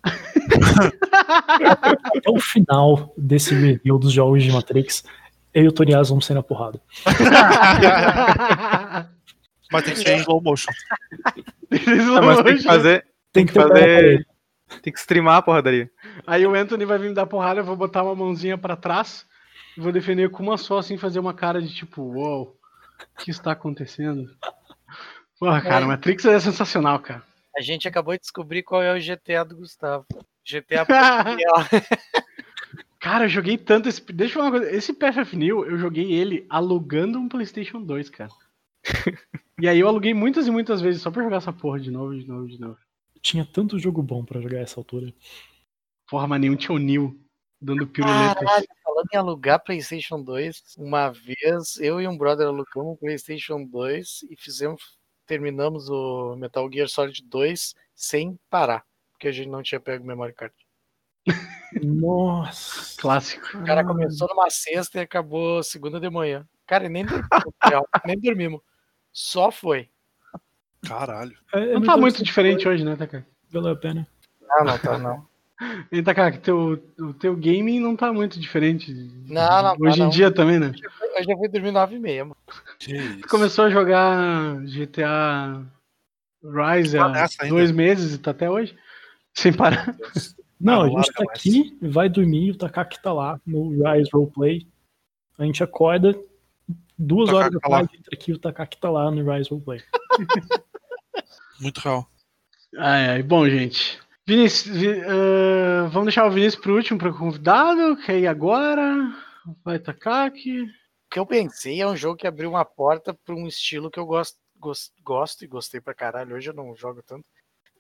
Até o final desse review dos jogos de Matrix, eu e o Torias vamos sair na porrada. Mas tem que ser em slow motion. Ah, mas tem que fazer. Tem que que ter um fazer- Tem que streamar a porradaria. Aí o Anthony vai vir me dar porrada, eu vou botar uma mãozinha pra trás e vou defender com uma só, assim, fazer uma cara de tipo, uou, o que está acontecendo? Porra, cara, Matrix é sensacional, cara. A gente acabou de descobrir qual é o GTA do Gustavo. GTA. Cara, eu joguei tanto esse. Deixa eu falar uma coisa. Esse PFF New, eu joguei ele alugando um PlayStation 2, cara. e aí eu aluguei muitas e muitas vezes só pra jogar essa porra de novo, de novo, de novo. Tinha tanto jogo bom pra jogar essa altura. Porra, mas nenhum tinha o New dando piruletas. Caralho, falando em alugar PlayStation 2, uma vez eu e um brother alugamos um PlayStation 2 e fizemos, terminamos o Metal Gear Solid 2 sem parar, porque a gente não tinha pego memory card. Nossa. Clássico. O cara começou numa sexta e acabou segunda de manhã. Cara, e nem nem dormimos. Só foi. Caralho. É, Não tá muito diferente hoje, né, Taka? Valeu a pena. Não, não tá não. E Taka, teu, o teu gaming não tá muito diferente. Não, não tá, Hoje em não. dia também, né? Eu já fui dormir nove e meia, mano. Tu começou a jogar GTA Rise Tá há ainda? dois meses e tá até hoje? Sem parar. Não, Ah, a gente tá mais. aqui, vai dormir, o Takaki tá lá no Rise Roleplay. A gente acorda, duas horas da Takaki tá lá. tarde, entra aqui, o Takaki tá lá no Rise Roleplay. Muito real. Ai, ai, bom, gente. Vinícius, Vi- eh, vamos deixar o Vinícius pro último, pro convidado, que aí agora vai Takaki. O que eu pensei é um jogo que abriu uma porta para um estilo que eu gosto, gos- gosto e gostei pra caralho. Hoje eu não jogo tanto,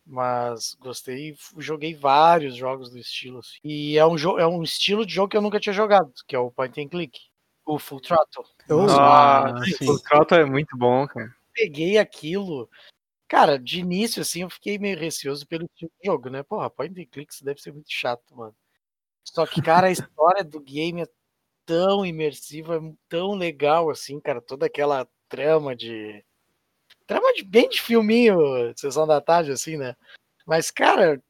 mas gostei. e Joguei vários jogos do estilo. assim. E é um, é um estilo de jogo que eu nunca tinha jogado, que é o Point and Click, o Full Throttle. Ah, o Trota é muito bom, cara. peguei aquilo. Cara, de início, assim, eu fiquei meio receoso pelo tipo de jogo, né? Porra, point and click isso deve ser muito chato, mano. Só que, cara, a história do game é tão imersiva, é tão legal, assim, cara. Toda aquela trama de. Trama de bem de filminho, sessão da tarde, assim, né? Mas, cara,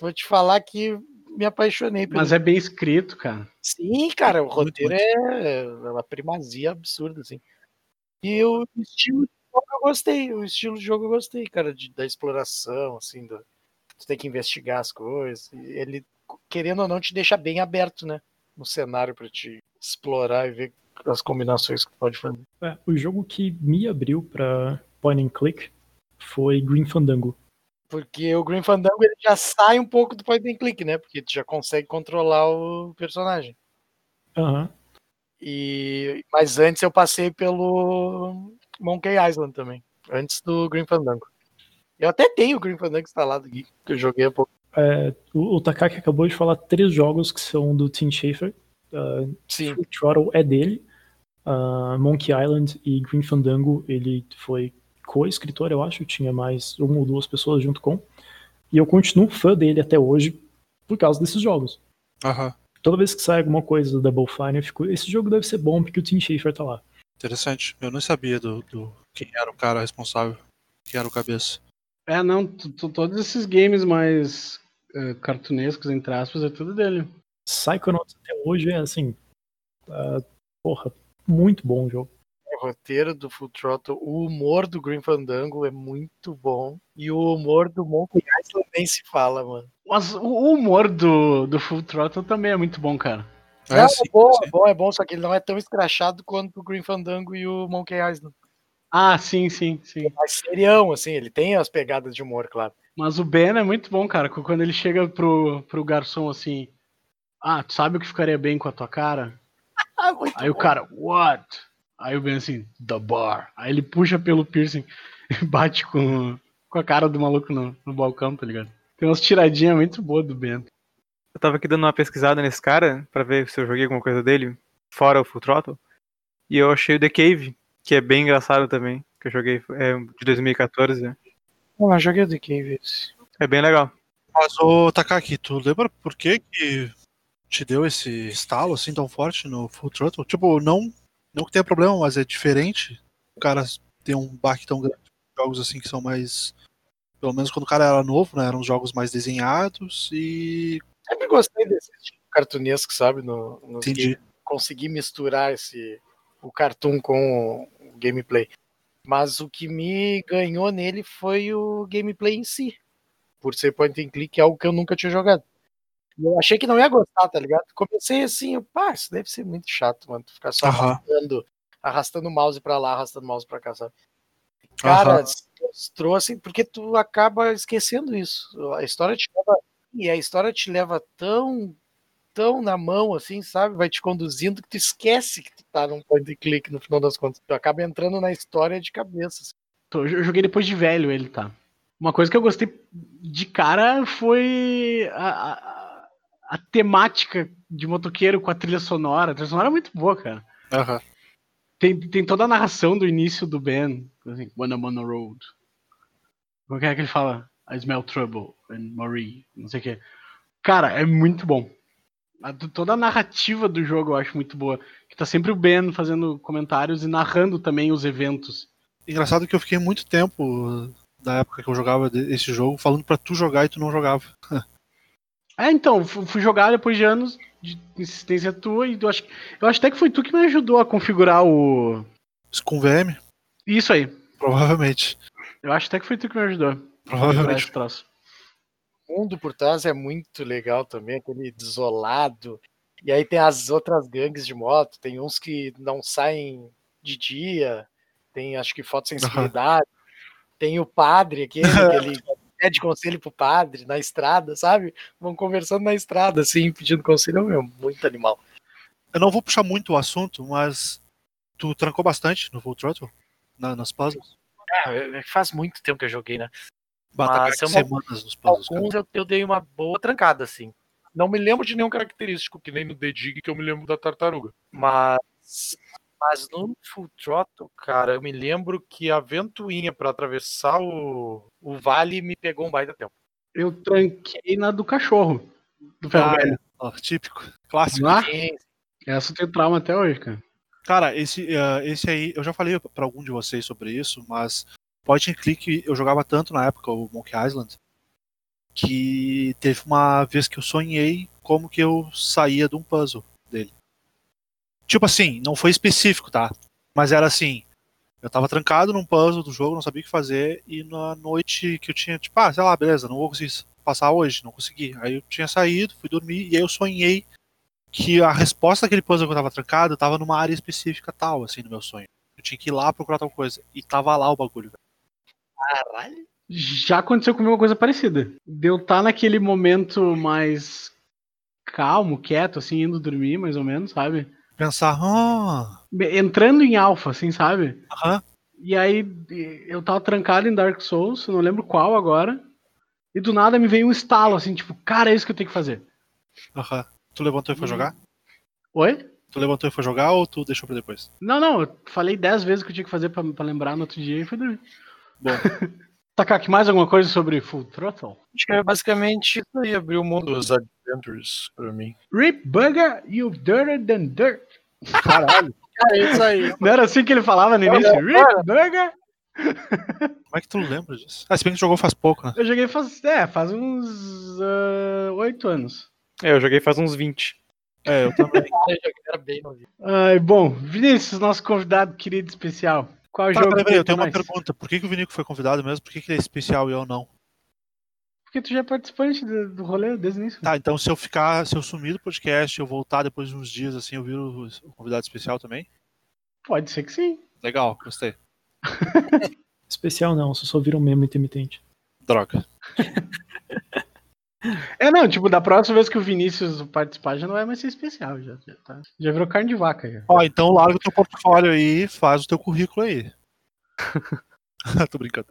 vou te falar que me apaixonei pelo Mas é bem escrito, cara. Sim, cara, o roteiro é é uma primazia absurda, assim. E o estilo de jogo eu gostei, o estilo de jogo eu gostei, cara, de- da exploração, assim, do, tu tem que investigar as coisas. ele, querendo ou não, te deixa bem aberto, né? No cenário pra te explorar e ver as combinações que pode fazer. É, o jogo que me abriu pra Point and Click foi Green Fandango. Porque o Green Fandango ele já sai um pouco do point and click, né? Porque tu já consegue controlar o personagem. Aham. E mas antes eu passei pelo Monkey Island também, antes do Green Fandango. Eu até tenho o Green Fandango instalado aqui, que eu joguei há pouco. É, o, o Takaki acabou de falar três jogos que são do Tim Schafer. Uh, Sim, Full Throttle é dele. Uh, Monkey Island e Green Fandango, ele foi co-escritor, eu acho. Tinha mais uma ou duas pessoas junto com. E eu continuo fã dele até hoje por causa desses jogos. Aham. Toda vez que sai alguma coisa do Double Fine, eu fico. Esse jogo deve ser bom porque o Tim Schafer tá lá. Interessante. Eu não sabia do, do quem era o cara responsável. Quem era o cabeça. É, não, todos esses games mais eh, cartunescos, entre aspas, é tudo dele. Psychonauts até hoje é assim. uh, porra, muito bom o jogo. O roteiro do Full Throttle, o humor do Green Fandango é muito bom. E o humor do Monkey Island nem se fala, mano. Mas o o humor do, do Full Throttle também é muito bom, cara. Não, é, sim, bom, sim. é bom, é bom, só que ele não é tão escrachado quanto o Green Fandango e o Monkey Island. Ah, sim, sim, sim. Mais serião, assim, ele tem as pegadas de humor, claro. Mas o Ben é muito bom, cara. Quando ele chega pro, pro garçom assim. Ah, tu sabe o que ficaria bem com a tua cara? Ah, muito Aí o bom. cara, what? Aí o Ben assim, the bar. Aí ele puxa pelo piercing e bate com, com a cara do maluco no, no balcão, tá ligado? Tem umas tiradinhas muito boas do Ben. Eu tava aqui dando uma pesquisada nesse cara pra ver se eu joguei alguma coisa dele, fora o Full Throttle. E eu achei o The Cave, que é bem engraçado também. Que eu joguei é, de 2014. né? Ah, joguei o The Cave. esse. É bem legal. Mas, ô Takaki, tu lembra por que que te deu esse estalo assim tão forte no Full Throttle? Tipo, não, não que tenha problema, mas é diferente. O cara tem um baque tão grande. Jogos assim que são mais. Pelo menos quando o cara era novo, né? Eram jogos mais desenhados e. Sempre gostei desse tipo cartunesco, sabe? No, no Entendi. Conseguir misturar esse, o cartoon com o gameplay. Mas o que me ganhou nele foi o gameplay em si. Por ser point and click, é algo que eu nunca tinha jogado. Eu achei que não ia gostar, tá ligado? Comecei assim, eu, pá, isso deve ser muito chato, mano. tu Ficar só arrastando, arrastando o mouse pra lá, arrastando o mouse pra cá, sabe? Cara, mostrou assim, porque tu acaba esquecendo isso. A história te leva. E a história te leva tão, tão na mão, assim, sabe? Vai te conduzindo que tu esquece que tu tá num point and click no final das contas. Tu acaba entrando na história de cabeça. assim. Eu joguei depois de velho ele, tá? Uma coisa que eu gostei de cara foi a, a, a temática de motoqueiro com a trilha sonora. A trilha sonora é muito boa, cara. Aham. Tem, tem toda a narração do início do Ben, assim, When I'm on the road. Como é que ele fala? I smell trouble and Marie, não sei o que. Cara, é muito bom. A- toda a narrativa do jogo eu acho muito boa. Que tá sempre o Ben fazendo comentários e narrando também os eventos. Engraçado que eu fiquei muito tempo da época que eu jogava esse jogo falando pra tu jogar e tu não jogava. É, então, fu- fui jogar depois de anos de insistência tua e eu acho, eu acho até que foi tu que me ajudou a configurar o. Isso com VM? Isso aí. Provavelmente. Eu acho até que foi tu que me ajudou a configurar Provavelmente. esse troço. O mundo por trás é muito legal também, aquele desolado. E aí tem as outras gangues de moto, tem uns que não saem de dia, tem acho que fotossensibilidade, tem o padre aquele, que ele pede conselho pro padre na estrada, sabe? Vão conversando na estrada, assim, pedindo conselho, meu, muito animal. Eu não vou puxar muito o assunto, mas tu trancou bastante no Full Throttle? Na- nas puzzles? É, faz muito tempo que eu joguei, né? Bata Mas eu semanas nos puzzles. Alguns eu, eu dei uma boa trancada, assim. Não me lembro de nenhum característico, que nem no The Dig que eu me lembro da tartaruga. Mas, mas no Full Throttle, cara, eu me lembro que a ventoinha pra atravessar o, o vale me pegou um baita tempo. Eu tranquei na do cachorro. Do ferro Ah, velho. Ó, típico. Clássico. Ah, essa tenho trauma até hoje, cara. Cara, esse, eh, esse aí, eu já falei pra algum de vocês sobre isso, mas point and click eu jogava tanto na época, o Monkey Island, que teve uma vez que eu sonhei como que eu saía de um puzzle dele. Tipo assim, não foi específico, tá? Mas era assim, eu tava trancado num puzzle do jogo, não sabia o que fazer, e na noite que eu tinha, tipo, ah, sei lá, beleza, não vou conseguir passar hoje, não consegui. Aí eu tinha saído, fui dormir, e aí eu sonhei que a resposta daquele puzzle que eu tava trancado tava numa área específica tal, assim, no meu sonho. Eu tinha que ir lá procurar tal coisa. E tava lá o bagulho, velho. caralho. Já aconteceu comigo uma coisa parecida. De eu estar naquele momento mais calmo, quieto, assim, indo dormir, mais ou menos, sabe? Pensar, ah, Entrando em alfa, assim, sabe? aham, E aí eu tava trancado em Dark Souls, eu não lembro qual agora. E do nada me veio um estalo, assim, tipo, cara, é isso que eu tenho que fazer. aham. Tu levantou e foi Hum. jogar? Oi? Tu levantou e foi jogar ou tu deixou pra depois? Não, não, eu falei dez vezes que eu tinha que fazer pra, pra lembrar no outro dia e fui dormir. Bom. Takaki, mais alguma coisa sobre Full Throttle? Acho que é basicamente isso aí, abriu o mundo dos Adventures pra mim. Rip Bugger, you dirtier than dirt. Caralho. Cara, é isso aí. Não era assim que ele falava no início? Rip Bugger? Como é que tu lembra disso? Ah, se bem que tu jogou faz pouco, né? Eu joguei faz, é, faz uns ah, oito anos. É, eu joguei faz uns 20. É, eu também. Era bem. Ai, bom, Vinícius, nosso convidado querido especial. Qual Tá, jogo peraí, eu tenho uma nós? pergunta. Por que, que o Vinico foi convidado mesmo? Por que, que ele é especial e eu não? Porque tu já é participante do, do rolê desde o início. Tá, então se eu ficar, se eu sumir do podcast, eu voltar depois de uns dias assim, eu viro o convidado especial também? Pode ser que sim. Legal, gostei. Especial não, só só vira um meme intermitente. Droga. É, não, tipo, da próxima vez que o Vinícius participar já não vai mais ser especial, já, já, tá, já virou carne de vaca. Já. Ó, então larga o teu portfólio aí e faz o teu currículo aí. Tô brincando.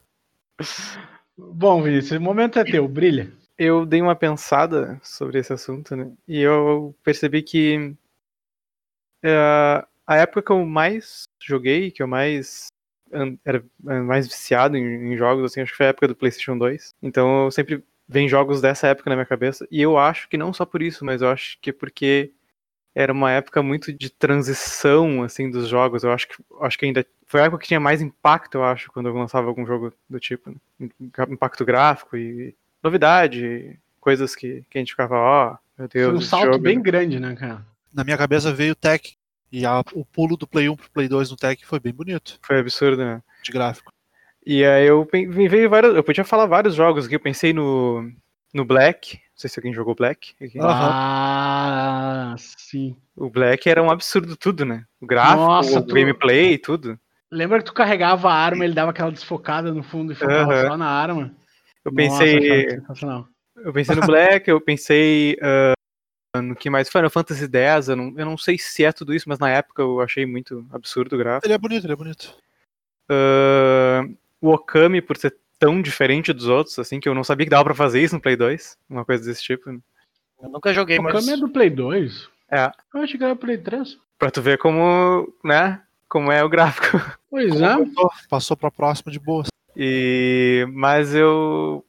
Bom, Vinícius, o momento é teu, brilha. Eu dei uma pensada sobre esse assunto, né? E eu percebi que eh, a época que eu mais joguei, que eu mais era eh, mais viciado em, em jogos, assim, acho que foi a época do PlayStation 2. Então eu sempre vem jogos dessa época na minha cabeça. E eu acho que não só por isso, mas eu acho que porque era uma época muito de transição, assim, dos jogos. Eu acho que, acho que ainda foi a época que tinha mais impacto, eu acho, quando eu lançava algum jogo do tipo. né? Impacto gráfico e novidade, coisas que, que a gente ficava, ó, meu Deus, Foi um esse salto jogo- bem grande, né, cara? Na minha cabeça veio o Tech. E a- o pulo do Play 1 pro Play 2 no Tech foi bem bonito, Foi absurdo, né? de gráfico. E aí eu me veio vários. Eu podia falar vários jogos aqui. Eu pensei no. No Black. Não sei se alguém jogou Black. aqui. Ah, sim. O Black era um absurdo tudo, né? O gráfico, Nossa, o tu- gameplay e tudo. Lembra que tu carregava a arma, ele dava aquela desfocada no fundo e focava Aham. só na arma? Eu Nossa, pensei. sensacional. eu pensei no Black, eu pensei. ah, no que mais? Final Fantasy X. Eu não, eu não sei se é tudo isso, mas na época eu achei muito absurdo o gráfico. Ele é bonito, ele é bonito. Ah, o Okami, por ser tão diferente dos outros, assim, que eu não sabia que dava pra fazer isso no Play 2. Uma coisa desse tipo. Eu nunca joguei, O mas. Kami é do Play 2? É. Eu achei que era Play 3. Pra tu ver como, né? Como é o gráfico. Pois é. Passou, passou pra próxima de boa. E mas eu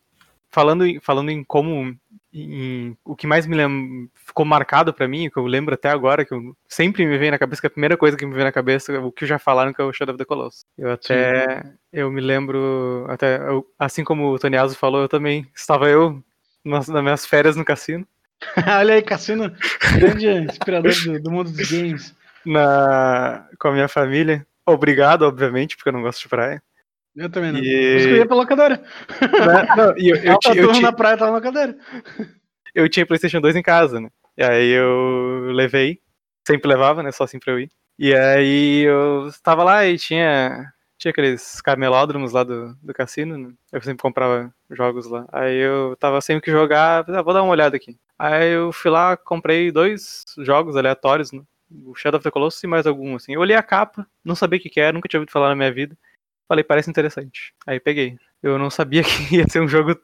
falando em, falando em como em- o que mais me lem, ficou marcado pra mim, que eu lembro até agora, que eu sempre me vem na cabeça, que a primeira coisa que me vem na cabeça é o que já falaram que é o Shadow of the Colossus. Eu até eu me lembro até eu- assim como o Tony Aso falou, eu também estava eu nas, nas minhas férias no cassino, Olha aí, Cassino, grande inspirador do, do mundo dos games. na com a minha família. Obrigado, obviamente, porque eu não gosto de praia. Eu também não. E- Por isso que eu ia pra locadora. Né? Não, e eu, eu, Eu, ti- eu, ti- na praia, tava na locadora. eu tinha PlayStation 2 em casa, né? E aí eu levei, sempre levava, né? Só assim pra eu ir. E aí eu tava lá e tinha, tinha aqueles camelódromos lá do, do cassino, né? Eu sempre comprava jogos lá. Aí eu tava sem o que jogar, ah, vou dar uma olhada aqui. Aí eu fui lá, comprei dois jogos aleatórios, né? O Shadow of the Colossus e mais algum, assim. Eu olhei a capa, não sabia o que que era, nunca tinha ouvido falar na minha vida. Falei, parece interessante. Aí peguei. Eu não sabia que ia ser um jogo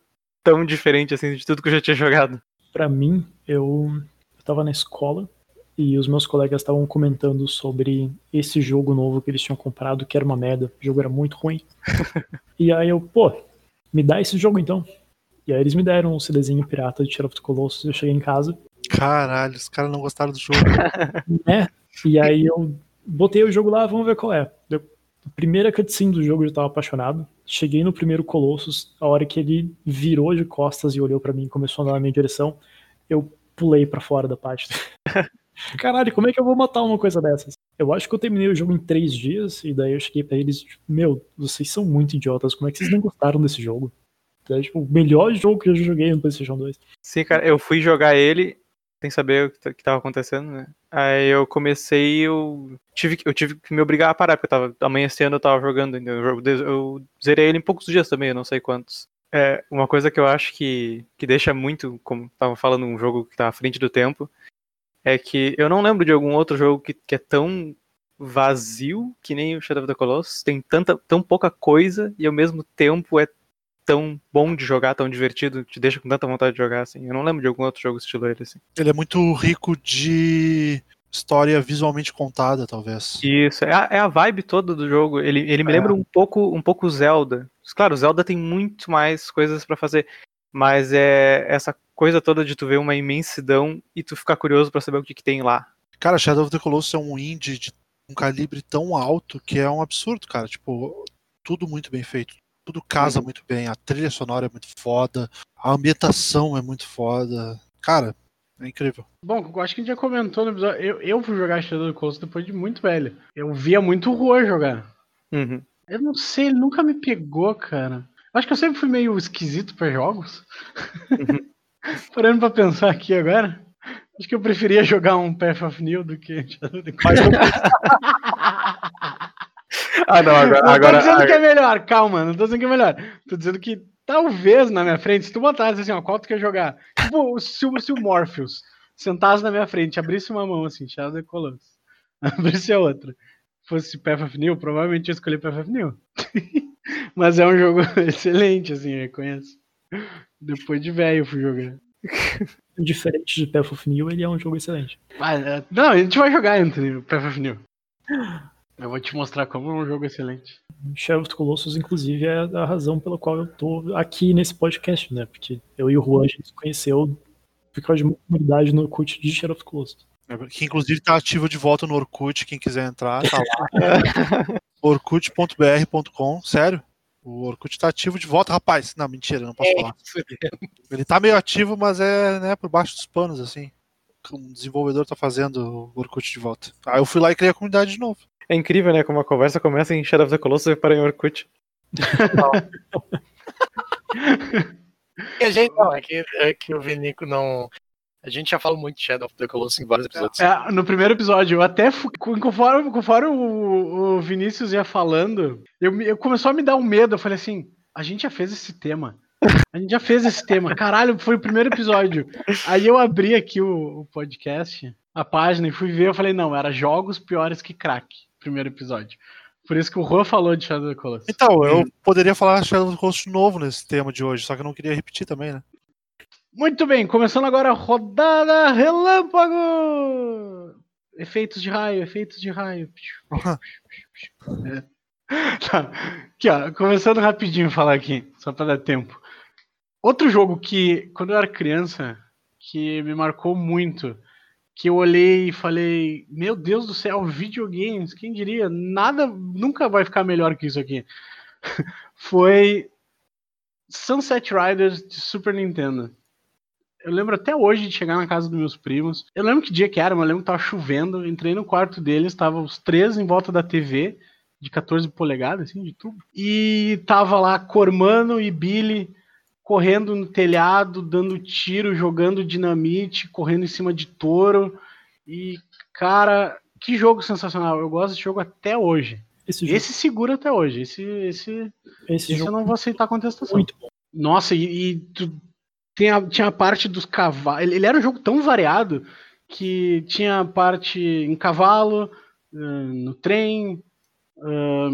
tão diferente, assim, de tudo que eu já tinha jogado. Pra mim, eu, eu tava na escola e os meus colegas estavam comentando sobre esse jogo novo que eles tinham comprado, que era uma merda. O jogo era muito ruim. e aí eu, pô, me dá esse jogo então. E aí eles me deram um CDzinho pirata de Shadow of the Colossus. Eu cheguei em casa, Caralho, os caras não gostaram do jogo. né? E aí eu botei o jogo lá, vamos ver qual é. Primeira cutscene do jogo eu já tava apaixonado. Cheguei no primeiro Colossus, a hora que ele virou de costas e olhou pra mim e começou a andar na minha direção, eu pulei pra fora da parte. Caralho, como é que eu vou matar uma coisa dessas? Eu acho que eu terminei o jogo em três dias, e daí eu cheguei pra eles, tipo, meu, vocês são muito idiotas, como é que vocês não gostaram desse jogo? É tipo, o melhor jogo que eu já joguei no PlayStation 2. Sim, cara, eu fui jogar ele sem saber o que, t- que tava acontecendo, né? Aí eu comecei, eu tive, eu tive que me obrigar a parar, porque eu tava amanhecendo, eu tava jogando ainda. Eu, eu zerei ele em poucos dias também, eu não sei quantos. É, uma coisa que eu acho que, que deixa muito, como tava falando, um jogo que tá à frente do tempo, é que eu não lembro de algum outro jogo que, que é tão vazio que nem o Shadow of the Colossus. Tem tanta, tão pouca coisa e ao mesmo tempo é tão bom de jogar, tão divertido, te deixa com tanta vontade de jogar, assim. Eu não lembro de algum outro jogo estilo ele, assim. Ele é muito rico de história visualmente contada, talvez. Isso, é a, é a vibe toda do jogo. Ele, ele me É. lembra um pouco um pouco Zelda. Claro, Zelda tem muito mais coisas pra fazer, mas é essa coisa toda de tu ver uma imensidão e tu ficar curioso pra saber o que, que tem lá. Cara, Shadow of the Colossus é um indie de um calibre tão alto que é um absurdo, cara. Tipo, tudo muito bem feito. Tudo casa Uhum. muito bem. A trilha sonora é muito foda. A ambientação é muito foda. Cara, é incrível. Bom, eu acho que a gente já comentou no episódio. Eu, eu fui jogar Shadow of the Colossus depois de muito velho. Eu via muito Rua jogar. Uhum. Eu não sei, ele nunca me pegou, cara. Acho que eu sempre fui meio esquisito pra jogos. Parando pra pensar aqui agora. Acho que eu preferia jogar um Path of New do que Shadow of the Colossus. Ah, não, agora. Não tô agora, dizendo que é melhor, calma, não tô dizendo que é melhor. Tô dizendo que talvez na minha frente, se tu botasse assim, ó, qual tu quer jogar? Tipo, se, o- se o Morpheus sentasse na minha frente, abrisse uma mão assim, Shadow of the Colossus, abrisse a outra, fosse Path of New, provavelmente eu escolhi Path of New. Mas é um jogo excelente, assim, eu reconheço. Depois de velho eu fui jogar. Diferente de Path of New, ele é um jogo excelente. Ah, é- não, a gente vai jogar entre o Path of New. Eu vou te mostrar como é um jogo excelente. Shadow of the Colossus, inclusive, é a razão pela qual eu tô aqui nesse podcast, né? Porque eu e o Juan, a gente se conheceu por causa de uma comunidade no Orkut de Shadow of the Colossus. Que inclusive tá ativo de volta no Orkut, quem quiser entrar, tá lá. orkut.br.com, sério? O Orkut tá ativo de volta, rapaz. Não, mentira, não posso falar. Ele tá meio ativo, mas é, né, por baixo dos panos, assim. Um desenvolvedor tá fazendo o Orkut de volta. Aí eu fui lá e criei a comunidade de novo. É incrível, né? Como a conversa começa em Shadow of the Colossus e para em Orkut. E a gente, não, é que, é que o Vinico não. A gente já falou muito de Shadow of the Colossus em vários episódios. É, no primeiro episódio, eu até conforme, conforme o, o Vinícius ia falando, eu, eu começou a me dar um medo. Eu falei assim: a gente já fez esse tema. A gente já fez esse tema. Caralho, foi o primeiro episódio. Aí eu abri aqui o, o podcast, a página, e fui ver. Eu falei: não, era jogos piores que crack. Primeiro episódio. Por isso que o Juan falou de Shadow of the Colossus. Então, eu poderia falar Shadow of the Colossus de novo nesse tema de hoje, só que eu não queria repetir também, né? Muito bem, começando agora a rodada relâmpago! Efeitos de raio, efeitos de raio. É. Tá. Aqui, ó, começando rapidinho a falar aqui, só pra dar tempo. Outro jogo que, quando eu era criança, que me marcou muito, que eu olhei e falei, meu Deus do céu, videogames, quem diria? Nada, nunca vai ficar melhor que isso aqui. Foi Sunset Riders de Super Nintendo. Eu lembro até hoje de chegar na casa dos meus primos. Eu lembro que dia que era, mas eu lembro que tava chovendo. Entrei no quarto deles, estavam os três em volta da TV, de 14 polegadas, assim, de tubo. E tava lá Cormano e Billy correndo no telhado, dando tiro, jogando dinamite, correndo em cima de touro. E, cara, que jogo sensacional. Eu gosto desse jogo até hoje. Esse jogo, Esse segura até hoje. Esse, esse, esse esse jogo eu não vou aceitar contestação. muito bom. Nossa, e, e tu- tem a- tinha a parte dos cavalos. Ele, ele era um jogo tão variado que tinha a parte em cavalo, ah, no trem, ah,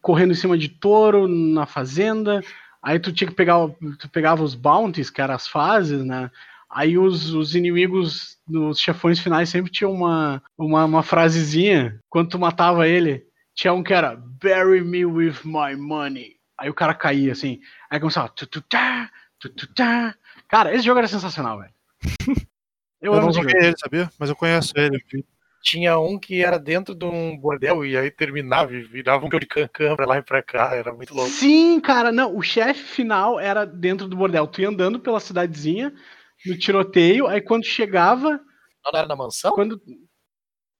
correndo em cima de touro, na fazenda. Aí tu tinha que pegar, tu pegava os bounties, que eram as fases, né? Aí os, os inimigos, nos chefões finais, sempre tinha uma, uma, uma frasezinha. Quando tu matava ele, tinha um que era Bury me with my money. Aí o cara caía assim. Aí começava. Tu, tu, tá, tu, tu, tá. Cara, esse jogo era sensacional, velho. Eu, Eu, não joguei ele, sabia? Mas eu conheço ele. Tinha um que era dentro de um bordel e aí terminava e virava um cancan pra lá e pra cá. Era muito louco. Sim, cara, não. O chefe final era dentro do bordel. Tu ia andando pela cidadezinha, no tiroteio. Aí quando chegava. Não era na mansão? Quando.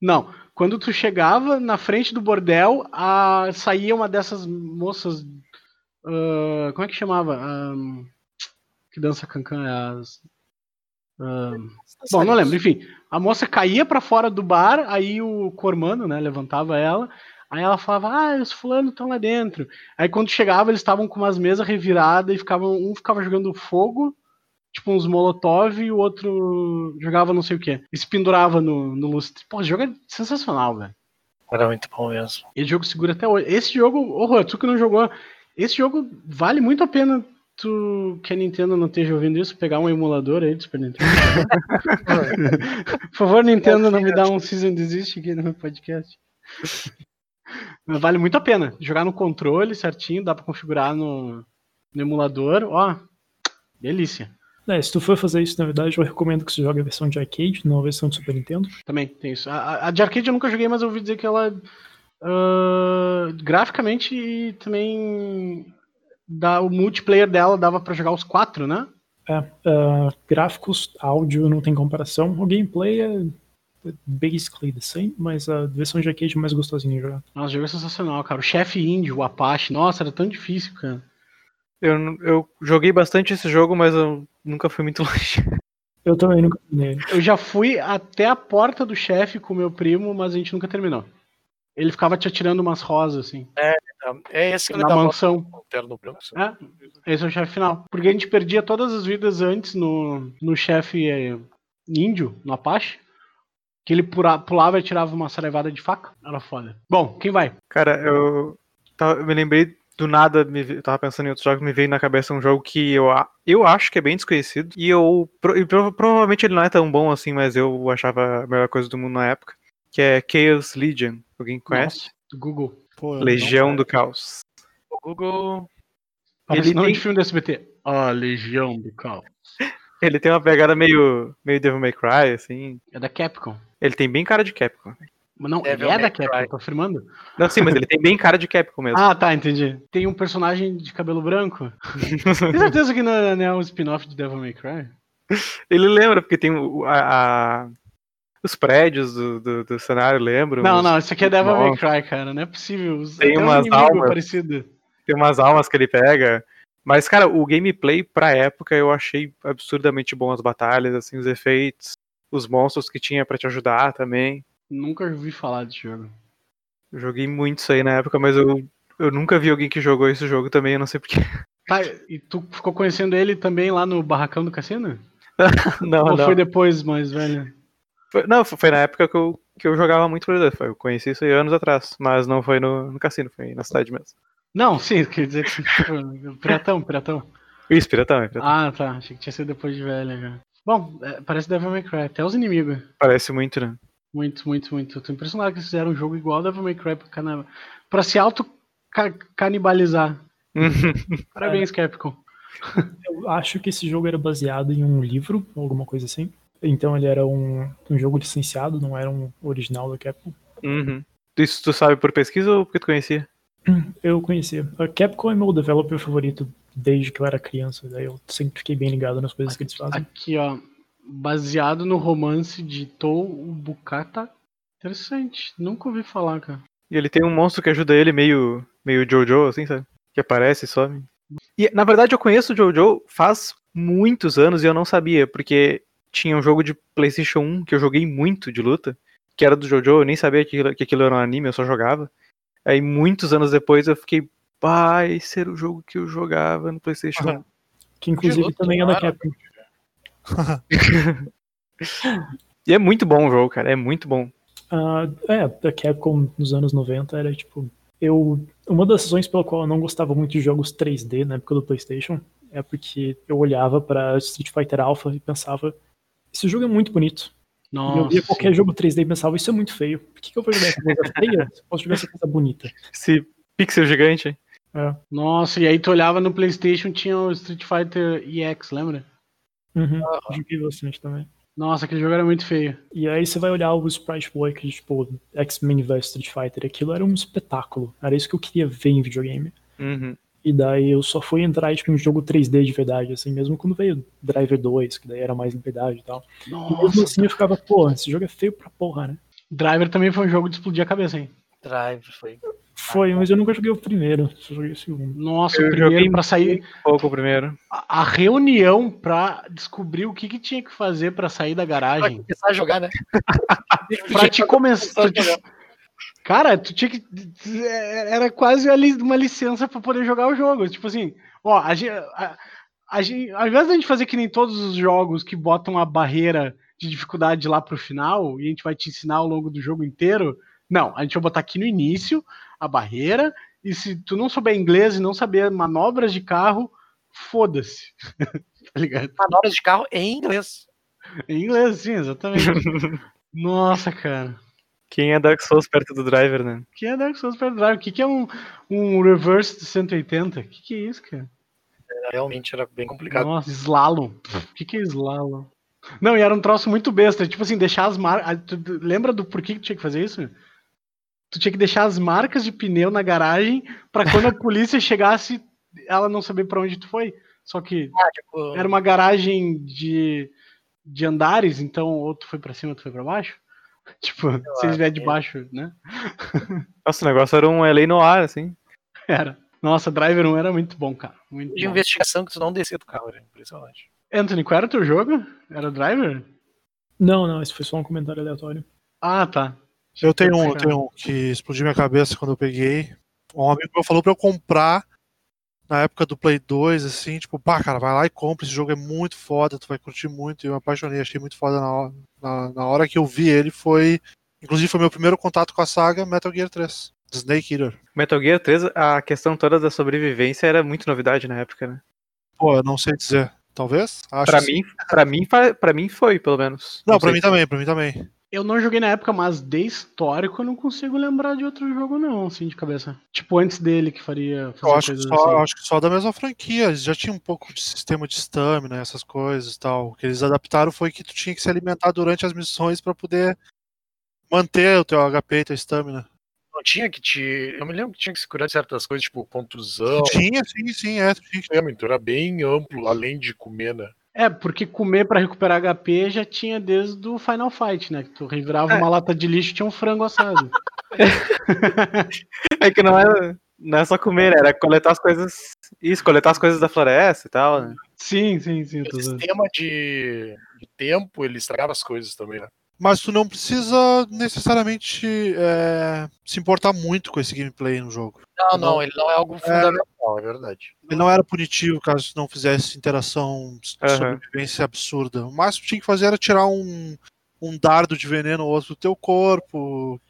Não. Quando tu chegava na frente do bordel, a... saía uma dessas moças. ah, como é que chamava? Ah, que dança cancan é as. Ah, Bom, não lembro, enfim. A moça caía pra fora do bar, aí o Cormano, né, levantava ela. Aí ela falava, ah, os fulanos estão lá dentro. Aí quando chegava, eles estavam com umas mesas reviradas e ficavam, um ficava jogando fogo, tipo uns molotov, e o outro jogava não sei o que. E se pendurava no, no lustre. Pô, esse jogo é sensacional, velho. Era muito bom mesmo. Esse jogo segura até hoje. Esse jogo, ô, tu que não jogou, esse jogo vale muito a pena tu que a Nintendo não esteja ouvindo isso, pegar um emulador aí do Super Nintendo. Por favor, Nintendo, não me dá um season desist aqui no meu podcast. Mas vale muito a pena. Jogar no controle certinho, dá pra configurar no, no emulador. Ó, delícia. É, se tu for fazer isso, na verdade, eu recomendo que você jogue a versão de arcade, não a versão de Super Nintendo. Também tem isso. A, a- de arcade eu nunca joguei, mas eu ouvi dizer que ela. ah, graficamente e também. Dá, o multiplayer dela dava pra jogar os quatro, né? É, ah, gráficos, áudio não tem comparação. O gameplay é basically the same, mas a versão de arcade é mais gostosinha de jogar. Nossa, o jogo é sensacional, cara. O chefe índio, o Apache, nossa, era tão difícil, cara. Eu, eu joguei bastante esse jogo, mas eu nunca fui muito longe. Eu também nunca terminei. Eu já fui até a porta do chefe com meu primo, mas a gente nunca terminou. Ele ficava te atirando umas rosas, assim. É esse que ele na mansão. no terno branco. sim. É, esse é o chefe final. Porque a gente perdia todas as vidas antes no, no chefe é, índio, no Apache. Que ele pura- pulava e tirava uma sarevada de faca. Era foda. Bom, quem vai? Cara, eu, eu me lembrei do nada, me, eu tava pensando em outros jogos, me veio na cabeça um jogo que eu, a- eu acho que é bem desconhecido. E eu. pro- e prova- provavelmente ele não é tão bom assim, mas eu achava a melhor coisa do mundo na época. Que é Chaos Legion. Alguém conhece? Nossa, do Google. Pô, Legião do Caos. O Google. Parece Ele nome tem- de filme do SBT. A Legião do Caos. Ele tem uma pegada meio, meio Devil May Cry, assim. É da Capcom. Ele tem bem cara de Capcom. Mas não, Devil ele é May da Capcom, Cry. tô afirmando. Não, sim, mas ele tem bem cara de Capcom mesmo. Ah, tá, entendi. Tem um personagem de cabelo branco. Tem certeza que não é, não é um spin-off de Devil May Cry? Ele lembra, porque tem a- os prédios do, do, do cenário, lembram? Não, Os- não, isso aqui é Devil May. Cry, cara. Não é possível. Tem Até um umas inimigo almas. parecido. Tem umas almas que ele pega. Mas, cara, o gameplay pra época eu achei absurdamente bom as batalhas, assim, os efeitos, os monstros que tinha pra te ajudar também. Nunca ouvi falar desse jogo. Eu joguei muito isso aí na época, mas eu, eu nunca vi alguém que jogou esse jogo também, eu não sei porquê. Tá, e tu ficou conhecendo ele também lá no Barracão do Cassino? Não, Ou não. foi depois, mais velho? Foi- não, foi na época que eu, que eu jogava muito Play 2. Foi- Eu conheci isso aí anos atrás, mas não foi no, no cassino, foi na cidade mesmo. Não, sim, quer dizer que. tipo, Piratão, piratão. Isso, piratão, é piratão. Ah, tá. Achei que tinha sido depois de velho, cara. Bom, é, parece Devil May Cry. Até os inimigos. Parece muito, né? Muito, muito, muito. Tô impressionado que eles fizeram um jogo igual ao Devil May Cry pra, cana... pra se auto-canibalizar. Parabéns, Capcom. Eu acho que esse jogo era baseado em um livro, ou alguma coisa assim. Então ele era um, um jogo licenciado, não era um original da Capcom. Uhum. Isso tu sabe por pesquisa ou porque tu conhecia? Eu conhecia. A Capcom é meu developer favorito desde que eu era criança, daí eu sempre fiquei bem ligado nas coisas que eles fazem. Aqui, ó. Baseado no romance de Tou Bukata. Interessante. Nunca ouvi falar, cara. E ele tem um monstro que ajuda ele, meio, meio Jojo, assim, sabe? Que aparece e some. E, na verdade, eu conheço o Jojo faz muitos anos e eu não sabia, porque tinha um jogo de PlayStation 1 que eu joguei muito de luta, que era do Jojo, eu nem sabia que, aquilo- que aquilo era um anime, eu só jogava. Aí, muitos anos depois, eu fiquei, pá, esse era o jogo que eu jogava no PlayStation 1. Que inclusive luta, também é da. Capcom. E é muito bom o jogo, cara, é muito bom. Ah, é, a Capcom nos anos 90 era tipo. Eu, uma das razões pela qual eu não gostava muito de jogos 3D na época do PlayStation é porque eu olhava pra Street Fighter Alpha e pensava: esse jogo é muito bonito. E eu Nossa. via qualquer jogo 3D e pensava: isso é muito feio. Por que, que eu vou jogar essa coisa feia? se eu Posso jogar essa coisa bonita. Esse pixel gigante. É. Nossa, e aí tu olhava no PlayStation tinha o Street Fighter EX, lembra? Uhum, joguei bastante também. Nossa, aquele jogo era muito feio. E aí você vai olhar o Sprite Boy, que tipo, X-Men vs Street Fighter, aquilo era um espetáculo. Era isso que eu queria ver em videogame. Uhum. E daí eu só fui entrar tipo, em jogo 3D de verdade, assim, mesmo quando veio Driver 2, que daí era mais liberdade e tal. E mesmo Nossa. assim eu ficava, pô, esse jogo é feio pra porra, né? Driver também foi um jogo de explodir a cabeça, hein? Drive foi. Foi, mas eu nunca joguei o primeiro, só joguei o segundo. Nossa, Eu o primeiro joguei pra sair. Pouco primeiro. A a reunião pra descobrir o que, que tinha que fazer pra sair da Pra garagem. começar a jogar, né? pra te começar. Cara, tu tinha que. Era quase uma licença pra poder jogar o jogo. Tipo assim, ó, a gente, a, a gente, ao invés da gente fazer que nem todos os jogos que botam a barreira de dificuldade lá pro final e a gente vai te ensinar ao longo do jogo inteiro, não, a gente vai botar aqui no início a barreira e se tu não souber inglês e não saber manobras de carro, foda-se. tá ligado? Manobras de carro em inglês. Em inglês, sim, exatamente. Nossa, cara. Quem é Dark Souls perto do driver, né? O que é Dark Souls Super Drive? O que, que é um, um reverse de 180? O que, que é isso, cara? Realmente era bem complicado. Nossa, slalom. O que, que é slalom? Não, e era um troço muito besta. Tipo assim, deixar as marcas. Lembra do porquê que tu tinha que fazer isso? Tu tinha que deixar as marcas de pneu na garagem pra quando a polícia chegasse, ela não saber pra onde tu foi. Só que Ah, tipo, era uma garagem de, de andares, então ou tu foi pra cima ou tu foi pra baixo. Tipo, se eles vier de baixo, né? Nossa, o negócio era um LA no ar, assim. Era. Nossa, Driver 1 era muito bom, cara. Muito de bom. investigação que tu não descia do carro, era impressionante. Anthony, qual era o teu jogo? Era o Driver? Não, não, esse foi só um comentário aleatório. Ah, tá. Eu tenho um, eu tenho um que explodiu minha cabeça quando eu peguei. Um amigo meu falou pra eu comprar na época do Play 2, assim, tipo, pá, cara, vai lá e compra, esse jogo é muito foda, tu vai curtir muito. Eu me apaixonei, achei muito foda na hora, na, na hora que eu vi ele, foi. Inclusive foi meu primeiro contato com a saga Metal Gear 3, Snake Eater. Metal Gear 3, a questão toda da sobrevivência era muito novidade na época, né? Pô, eu não sei dizer. Talvez? Acho Pra mim, pra mim, pra mim foi, pelo menos. Não, pra sei. mim também, pra mim também. Eu não joguei na época, mas de histórico eu não consigo lembrar de outro jogo, não, assim, de cabeça. Tipo, antes dele que faria. Eu acho que, só, assim. acho que só da mesma franquia. Eles já tinham um pouco de sistema de stamina, essas coisas e tal. O que eles adaptaram foi que tu tinha que se alimentar durante as missões pra poder manter o teu HP e tua stamina. Não tinha que te. Eu me lembro que tinha que se curar de certas coisas, tipo contusão. Tinha, sim, sim, é. tinha que- era bem amplo, além de comer, né? É, porque comer pra recuperar HP já tinha desde o Final Fight, né? Que tu revirava uma lata de lixo e tinha um frango assado. É que não é, não é só comer, era coletar as coisas. Isso, coletar as coisas da floresta e tal, né? sim, sim, sim. O sistema de, de tempo, ele estragava as coisas também, né? Mas tu não precisa necessariamente é, se importar muito com esse gameplay no jogo. Não, não, ele não é algo fundamental, é verdade. Ele não era punitivo caso tu não fizesse interação de Aham. sobrevivência absurda. O máximo que tinha que fazer era tirar um, um dardo de veneno ou outro do teu corpo,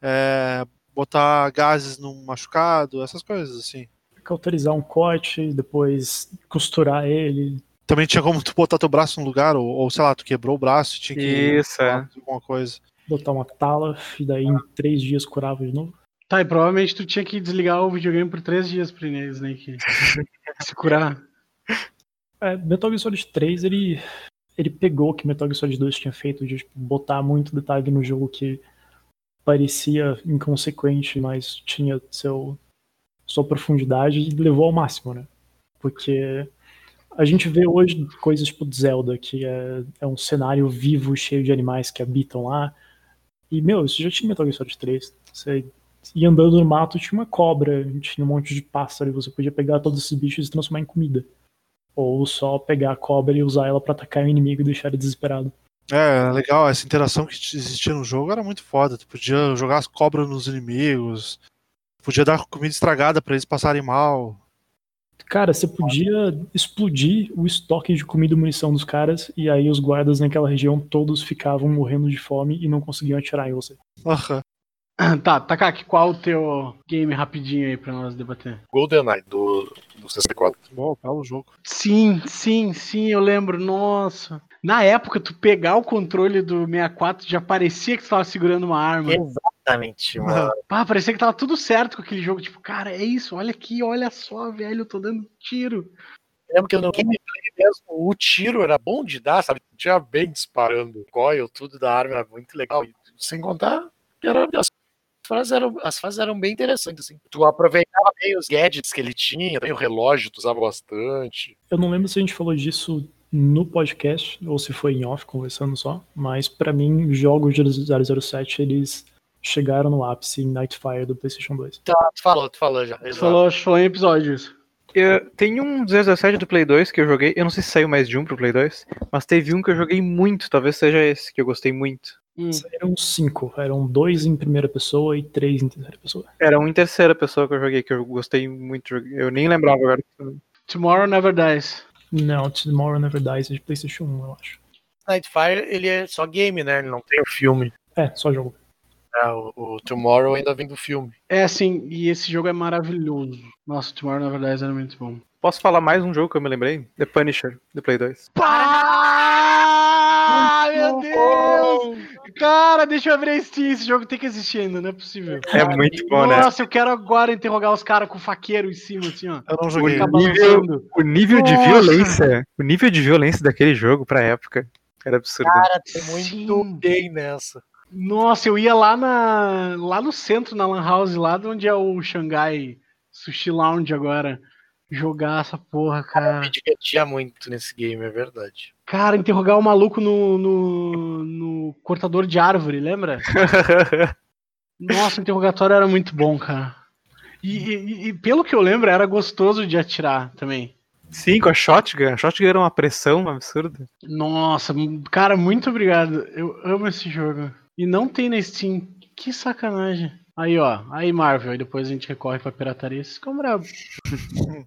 é, botar gases num machucado, essas coisas assim. Cauterizar um corte, depois costurar ele. Também tinha como tu botar teu braço no lugar, ou, ou sei lá, tu quebrou o braço, tinha que Isso, é. fazer alguma coisa. botar uma tala e daí em três dias curava de novo. Tá, e provavelmente tu tinha que desligar o videogame por três dias pro Snake se curar. É, Metal Gear Solid 3, ele, ele pegou o que Metal Gear Solid 2 tinha feito de tipo, botar muito detalhe no jogo que parecia inconsequente, mas tinha seu, sua profundidade e levou ao máximo, né? Porque a gente vê hoje coisas tipo Zelda, que é, é um cenário vivo, cheio de animais que habitam lá. E, meu, isso já tinha Metal Gear Solid 3. Você ia andando no mato, tinha uma cobra, tinha um monte de pássaro, e você podia pegar todos esses bichos e transformar em comida. Ou só pegar a cobra e usar ela pra atacar o inimigo e deixar ele desesperado. É, legal, essa interação que existia no jogo era muito foda. Tu podia jogar as cobras nos inimigos, podia dar comida estragada pra eles passarem mal. Cara, você podia explodir o estoque de comida e munição dos caras, e aí os guardas naquela região todos ficavam morrendo de fome e não conseguiam atirar em você. Aham. Tá, Takaki, qual o teu game rapidinho aí pra nós debater? GoldenEye do, do 64. Bom, belo jogo. Sim, sim, sim, eu lembro. Nossa. Na época, tu pegar o controle do 64 já parecia que tu tava segurando uma arma. Exatamente, mano. Pá, parecia que tava tudo certo com aquele jogo. Tipo, cara, é isso, olha aqui, olha só, velho, eu tô dando tiro. Eu lembro que no gameplay mesmo, o tiro era bom de dar, sabe? Tinha bem disparando. Coil, tudo da arma era muito legal. E, sem contar que era, as, fases eram, as fases eram bem interessantes, assim. Tu aproveitava bem os gadgets que ele tinha, também o relógio tu usava bastante. Eu não lembro se a gente falou disso no podcast ou se foi em off conversando só, mas pra mim, os jogos de 007 eles chegaram no ápice em Nightfire do PlayStation 2. Tá, tu falou, tu falou já. Tu falou, falou em episódios. Eu, tem um 17 do Play 2 que eu joguei. Eu não sei se saiu mais de um pro Play 2, mas teve um que eu joguei muito. Talvez seja esse, que eu gostei muito. Hum. Eram cinco, eram dois em primeira pessoa e três em terceira pessoa. Era um em terceira pessoa que eu joguei, que eu gostei muito. Eu nem lembrava agora. Tomorrow Never Dies. Não, Tomorrow Never Dies é de PlayStation 1, eu acho. Nightfire, ele é só game, né? Ele não tem o filme. É, só jogo. É, o, o Tomorrow ainda vem do filme. É assim, e esse jogo é maravilhoso. Nossa, Tomorrow Never Dies era muito bom. Posso falar mais um jogo que eu me lembrei? The Punisher, do Play 2. Ah, meu Deus! Cara, deixa eu abrir a Steam. Esse jogo tem que existir ainda, não é possível. É muito bom, né? Nossa, eu quero agora interrogar os caras com faqueiro em cima, assim, ó. Eu não joguei. Ficar nível-. O nível de Nossa. violência, o nível de violência daquele jogo pra época era absurdo. Cara, tem muito Sim. gay nessa. Nossa, eu ia lá na lá no centro, na Lan House, lá de onde é o Xangai Sushi Lounge agora, jogar essa porra, cara. Me divertia muito nesse game, é verdade. Cara, interrogar o maluco no, no, no cortador de árvore, lembra? Nossa, o interrogatório era muito bom, cara. E, e- e pelo que eu lembro, era gostoso de atirar também. Sim, com a Shotgun. A Shotgun era uma pressão absurda. Nossa, cara, muito obrigado. Eu amo esse jogo. E não tem na Steam. que sacanagem. Aí, ó. Aí, Marvel. Aí depois a gente recorre pra pirataria. Vocês ficam bravos.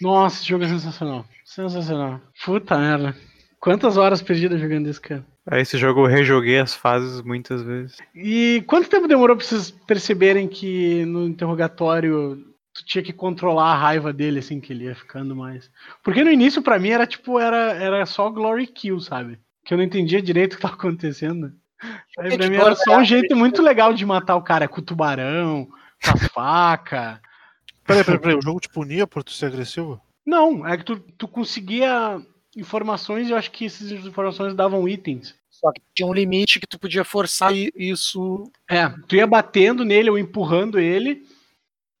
Nossa, esse jogo é sensacional. Sensacional. Puta merda. Quantas horas perdidas jogando isso, cara? Aí esse jogo eu rejoguei as fases muitas vezes. E quanto tempo demorou pra vocês perceberem que no interrogatório tu tinha que controlar a raiva dele, assim, que ele ia ficando mais. Porque no início, pra mim, era tipo, era, era só Glory Kill, sabe? Que eu não entendia direito o que tava acontecendo. Aí pra mim era só um jeito muito legal de matar o cara com o tubarão, com as facas. Peraí, peraí, peraí. O jogo te punia por tu ser agressivo? Não, é que tu, tu conseguia informações e eu acho que essas informações davam itens. Só que tinha um limite que tu podia forçar i- isso. É, tu ia batendo nele ou empurrando ele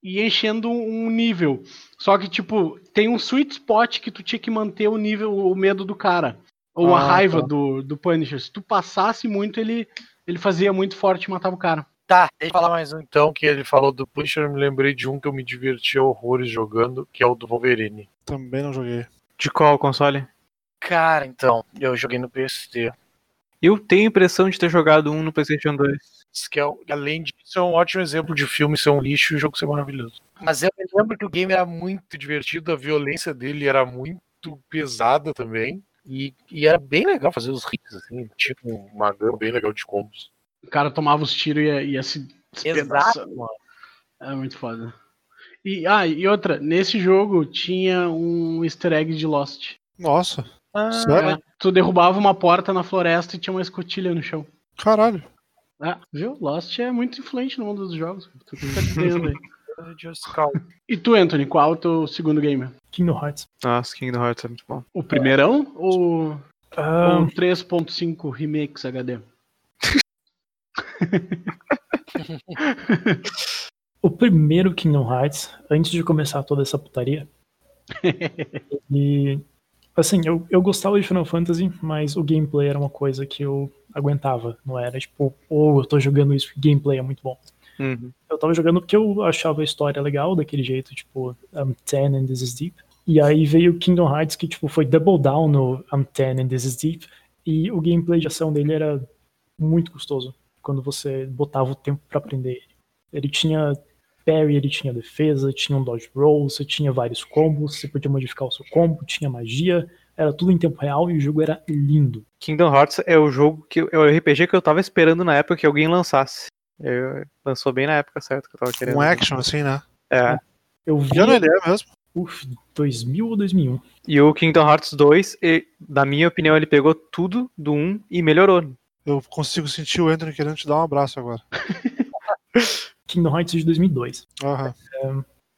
e enchendo um nível. Só que, tipo, tem um sweet spot que tu tinha que manter o nível, o medo do cara. Ou a Ah, raiva tá. do, do Punisher. Se tu passasse muito, ele, ele fazia muito forte e matava o cara. Tá, deixa eu falar mais um então, que ele falou do Punisher, eu me lembrei de um que eu me diverti horrores jogando, que é o do Wolverine. Também não joguei. De qual console? Cara, então, eu joguei no PC. Eu tenho a impressão de ter jogado um no PlayStation 2. Isso que é, um- além disso, é um ótimo exemplo de filme ser um lixo e o jogo ser maravilhoso. Mas eu me lembro que o game era muito divertido, a violência dele era muito pesada também. E, e era bem legal fazer os hits, assim, tipo uma gama bem legal de combos. O cara tomava os tiros e ia, ia se Exato, despedaçando. É muito foda. E, ah, e outra, nesse jogo tinha um easter egg de Lost. Nossa, Ah, sério? É, tu derrubava uma porta na floresta e tinha uma escotilha no chão. Caralho. É, viu? Lost é muito influente no mundo dos jogos. Tu tá entendendo aí. Just Call. E tu, Anthony, qual é o teu segundo game? Kingdom Hearts. Nossa, Kingdom Hearts é muito bom. O primeirão ou, Ah, ou 3.5 Remix HD? o primeiro Kingdom Hearts, antes de começar toda essa putaria, e assim, eu, eu gostava de Final Fantasy, mas o gameplay era uma coisa que eu aguentava, não era tipo, ou eu tô jogando isso, porque o gameplay é muito bom. Uhum. Eu tava jogando porque eu achava a história legal, daquele jeito, tipo, I'm 10 and this is deep. E aí veio Kingdom Hearts, que tipo, foi double down no I'm 10 and this is deep, e o gameplay de ação dele era muito gostoso, quando você botava o tempo pra aprender ele. Ele tinha parry, ele tinha defesa, tinha um dodge roll, você tinha vários combos, você podia modificar o seu combo, tinha magia, era tudo em tempo real e o jogo era lindo. Kingdom Hearts é o jogo que é o RPG que eu tava esperando na época que alguém lançasse. Eu, lançou bem na época certa que eu tava querendo. Um action assim, né? É. Eu vi, Que ano ele é mesmo? uf, 2000 ou 2001. E o Kingdom Hearts 2, e, na minha opinião, ele pegou tudo do 1 e melhorou. Eu consigo sentir o Anthony querendo te dar um abraço agora. Kingdom Hearts de 2002. Aham.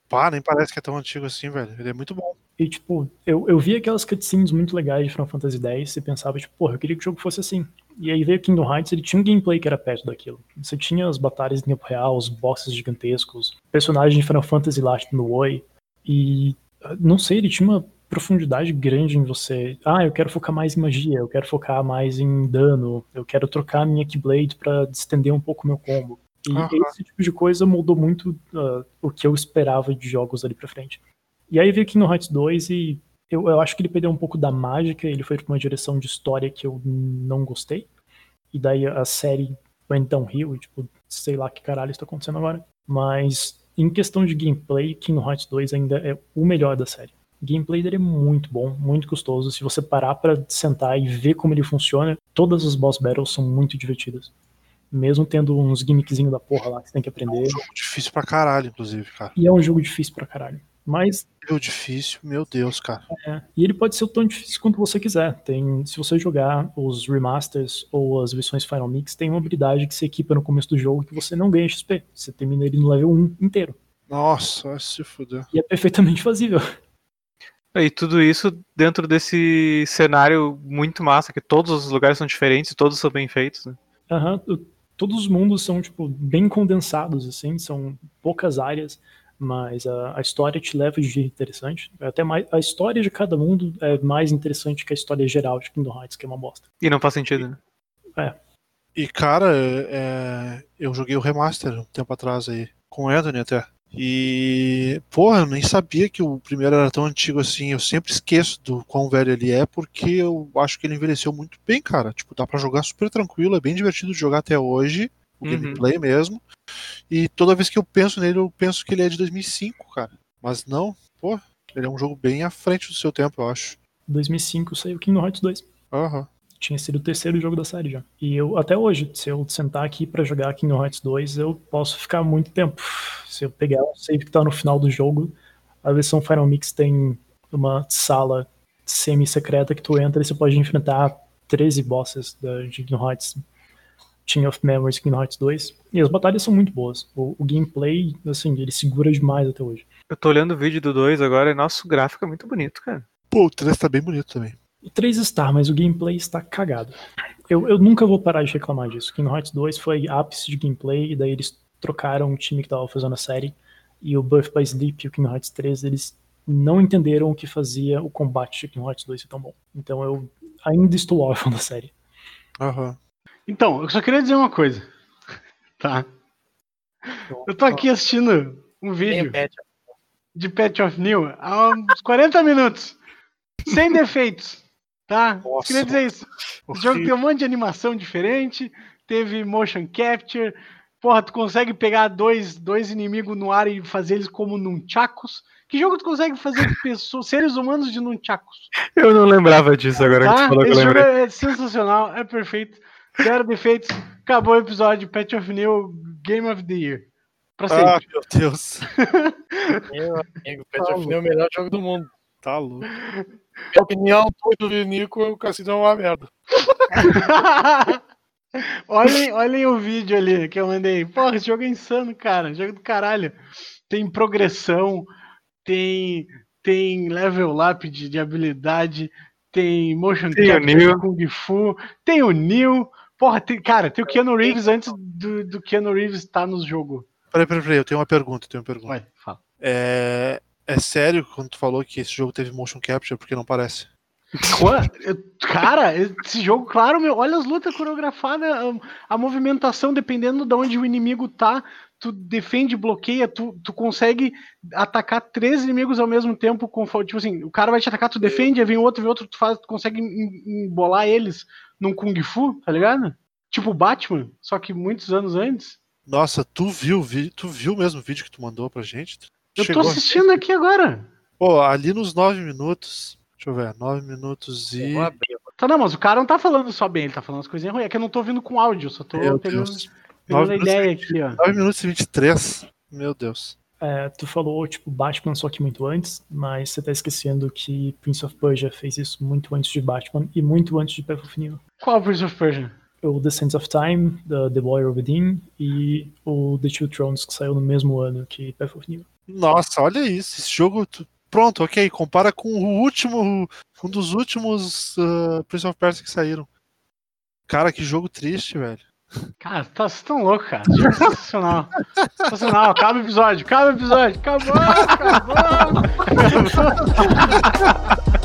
Pá, nem parece que é tão antigo assim, velho. Ele é muito bom. E, tipo, eu, eu vi aquelas cutscenes muito legais de Final Fantasy X e pensava, tipo, porra, eu queria que o jogo fosse assim. E aí veio Kingdom Hearts, ele tinha um gameplay que era perto daquilo. Você tinha as batalhas em tempo real, os bosses gigantescos, personagens de Final Fantasy lá no Oi. E, não sei, ele tinha uma profundidade grande em você. Ah, eu quero focar mais em magia, eu quero focar mais em dano, eu quero trocar minha Keyblade pra estender um pouco o meu combo. E Aham. esse tipo de coisa mudou muito ah, o que eu esperava de jogos ali pra frente. E aí veio Kingdom Hearts 2 e eu, eu acho que ele perdeu um pouco da mágica, ele foi pra uma direção de história que eu não gostei. E daí a série went downhill, e, tipo, sei lá que caralho está acontecendo agora. Mas em questão de gameplay, Kingdom Hearts 2 ainda é o melhor da série. O gameplay dele é muito bom, muito gostoso. Se você parar pra sentar e ver como ele funciona, todas as boss battles são muito divertidas. Mesmo tendo uns gimmickzinhos da porra lá que você tem que aprender. Um jogo difícil pra caralho, inclusive, cara. E é um jogo difícil pra caralho. Mas Jogo difícil, meu Deus, cara. É, e ele pode ser tão difícil quanto você quiser. Tem, se você jogar os remasters ou as versões Final Mix, tem uma habilidade que se equipa no começo do jogo que você não ganha XP. Você termina ele no level 1 inteiro. Nossa, se fuder. E é perfeitamente fazível. E tudo isso dentro desse cenário muito massa, que todos os lugares são diferentes e todos são bem feitos. Né? Aham, o- todos os mundos são tipo bem condensados assim, são poucas áreas, mas a, a história te leva de jeito interessante. Até mais a história de cada mundo é mais interessante que a história geral de Kingdom Hearts, que é uma bosta. E não faz sentido, né? E, cara, é, eu joguei o remaster um tempo atrás aí, com o Anthony até. E, porra, eu nem sabia que o primeiro era tão antigo assim. Eu sempre esqueço do quão velho ele é, porque eu acho que ele envelheceu muito bem, cara. Tipo, dá pra jogar super tranquilo, é bem divertido de jogar até hoje. o Uhum. gameplay mesmo. E toda vez que eu penso nele, eu penso que ele é de 2005, cara. Mas não, pô, ele é um jogo bem à frente do seu tempo, eu acho. 2005 saiu Kingdom Hearts 2. Aham. Tinha sido o terceiro jogo da série já. E eu, até hoje, se eu sentar aqui pra jogar Kingdom Hearts 2, eu posso ficar muito tempo. Se eu pegar o save que tá no final do jogo, a versão Final Mix tem uma sala semi-secreta que tu entra e você pode enfrentar 13 bosses da de Kingdom Hearts Chain of Memories Kingdom Hearts 2. E as batalhas são muito boas. O, o gameplay, assim, ele segura demais até hoje. Eu tô olhando o vídeo do 2 agora e nosso gráfico é muito bonito, cara. Pô, o 3 tá bem bonito também. O 3 está, mas o gameplay está cagado. Eu, eu nunca vou parar de reclamar disso. Kingdom Hearts 2 foi ápice de gameplay, e daí eles trocaram o time que tava fazendo a série. E o Birth by Sleep e o Kingdom Hearts 3, eles não entenderam o que fazia o combate de Kingdom Hearts 2 ser tão bom. Então eu ainda estou órfão da série. Aham. Então, eu só queria dizer uma coisa. Tá. Eu tô aqui assistindo um vídeo de Pet of New há uns 40 minutos. Sem defeitos. Tá? Nossa. Queria dizer isso. O jogo tem um monte de animação diferente, teve motion capture. Porra, tu consegue pegar dois, dois inimigos no ar e fazer eles como nunchakos. Que jogo tu consegue fazer pessoas, seres humanos de nunchakos? Eu não lembrava disso agora que Tá? tu falou que eu Esse jogo lembrei. é sensacional, é perfeito. Zero defeitos. Acabou o episódio. Pet of New Game of the Year. Pra Ah, sempre. meu Deus. Meu amigo, Pet of New é o melhor jogo do mundo. Tá louco. Minha opinião, tudo do Nico, o Cassino é uma merda. olhem, olhem o vídeo ali que eu mandei. Porra, esse jogo é insano, cara. Jogo do caralho. Tem progressão, tem, tem level up de, de habilidade, tem motion Tem o capture de Kung Fu, tem o Neo. Porra, tem, cara, tem o Keanu Reeves antes do, do Keanu Reeves estar no jogo. Peraí, peraí, peraí, eu tenho uma pergunta, eu tenho uma pergunta. Vai, fala. É... é sério quando tu falou que esse jogo teve motion capture, porque não parece? Cara, esse jogo, claro, meu, olha as lutas coreografadas, a, a movimentação, dependendo de onde o inimigo tá, tu defende, bloqueia, tu, tu consegue atacar três inimigos ao mesmo tempo, conforme, tipo assim, o cara vai te atacar, tu defende, aí vem outro, vem outro, tu, faz, tu consegue em- embolar eles num Kung Fu, tá ligado? Tipo Batman, só que muitos anos antes. Nossa, tu viu, tu viu mesmo o vídeo que tu mandou pra gente? Eu chegou tô assistindo aqui agora. Pô, ali nos nove minutos. Deixa eu ver, nove minutos e. Tá, não, mas o cara não tá falando só bem, ele tá falando as coisinhas ruins. É que eu não tô ouvindo com áudio, só tô Meu pegando, Deus. pegando a minutos, ideia e aqui, ó. 9 minutos e 23. Meu Deus. É, tu falou, tipo, Batman só que muito antes, mas você tá esquecendo que Prince of Persia fez isso muito antes de Batman e muito antes de Path of New. Qual Prince of Persia? O The Sands of Time, The, The Warrior Within e o The Two Thrones, que saiu no mesmo ano que Path of New. Nossa, olha isso. Esse jogo. Pronto, ok. Compara com o último. Um dos últimos uh, Prince of Persia que saíram. Cara, que jogo triste, velho. Cara, tá, vocês tão louco, cara. Jogo Sensacional. Sensacional. Acaba o episódio. Acaba o episódio. Acabou, acabou. acabou.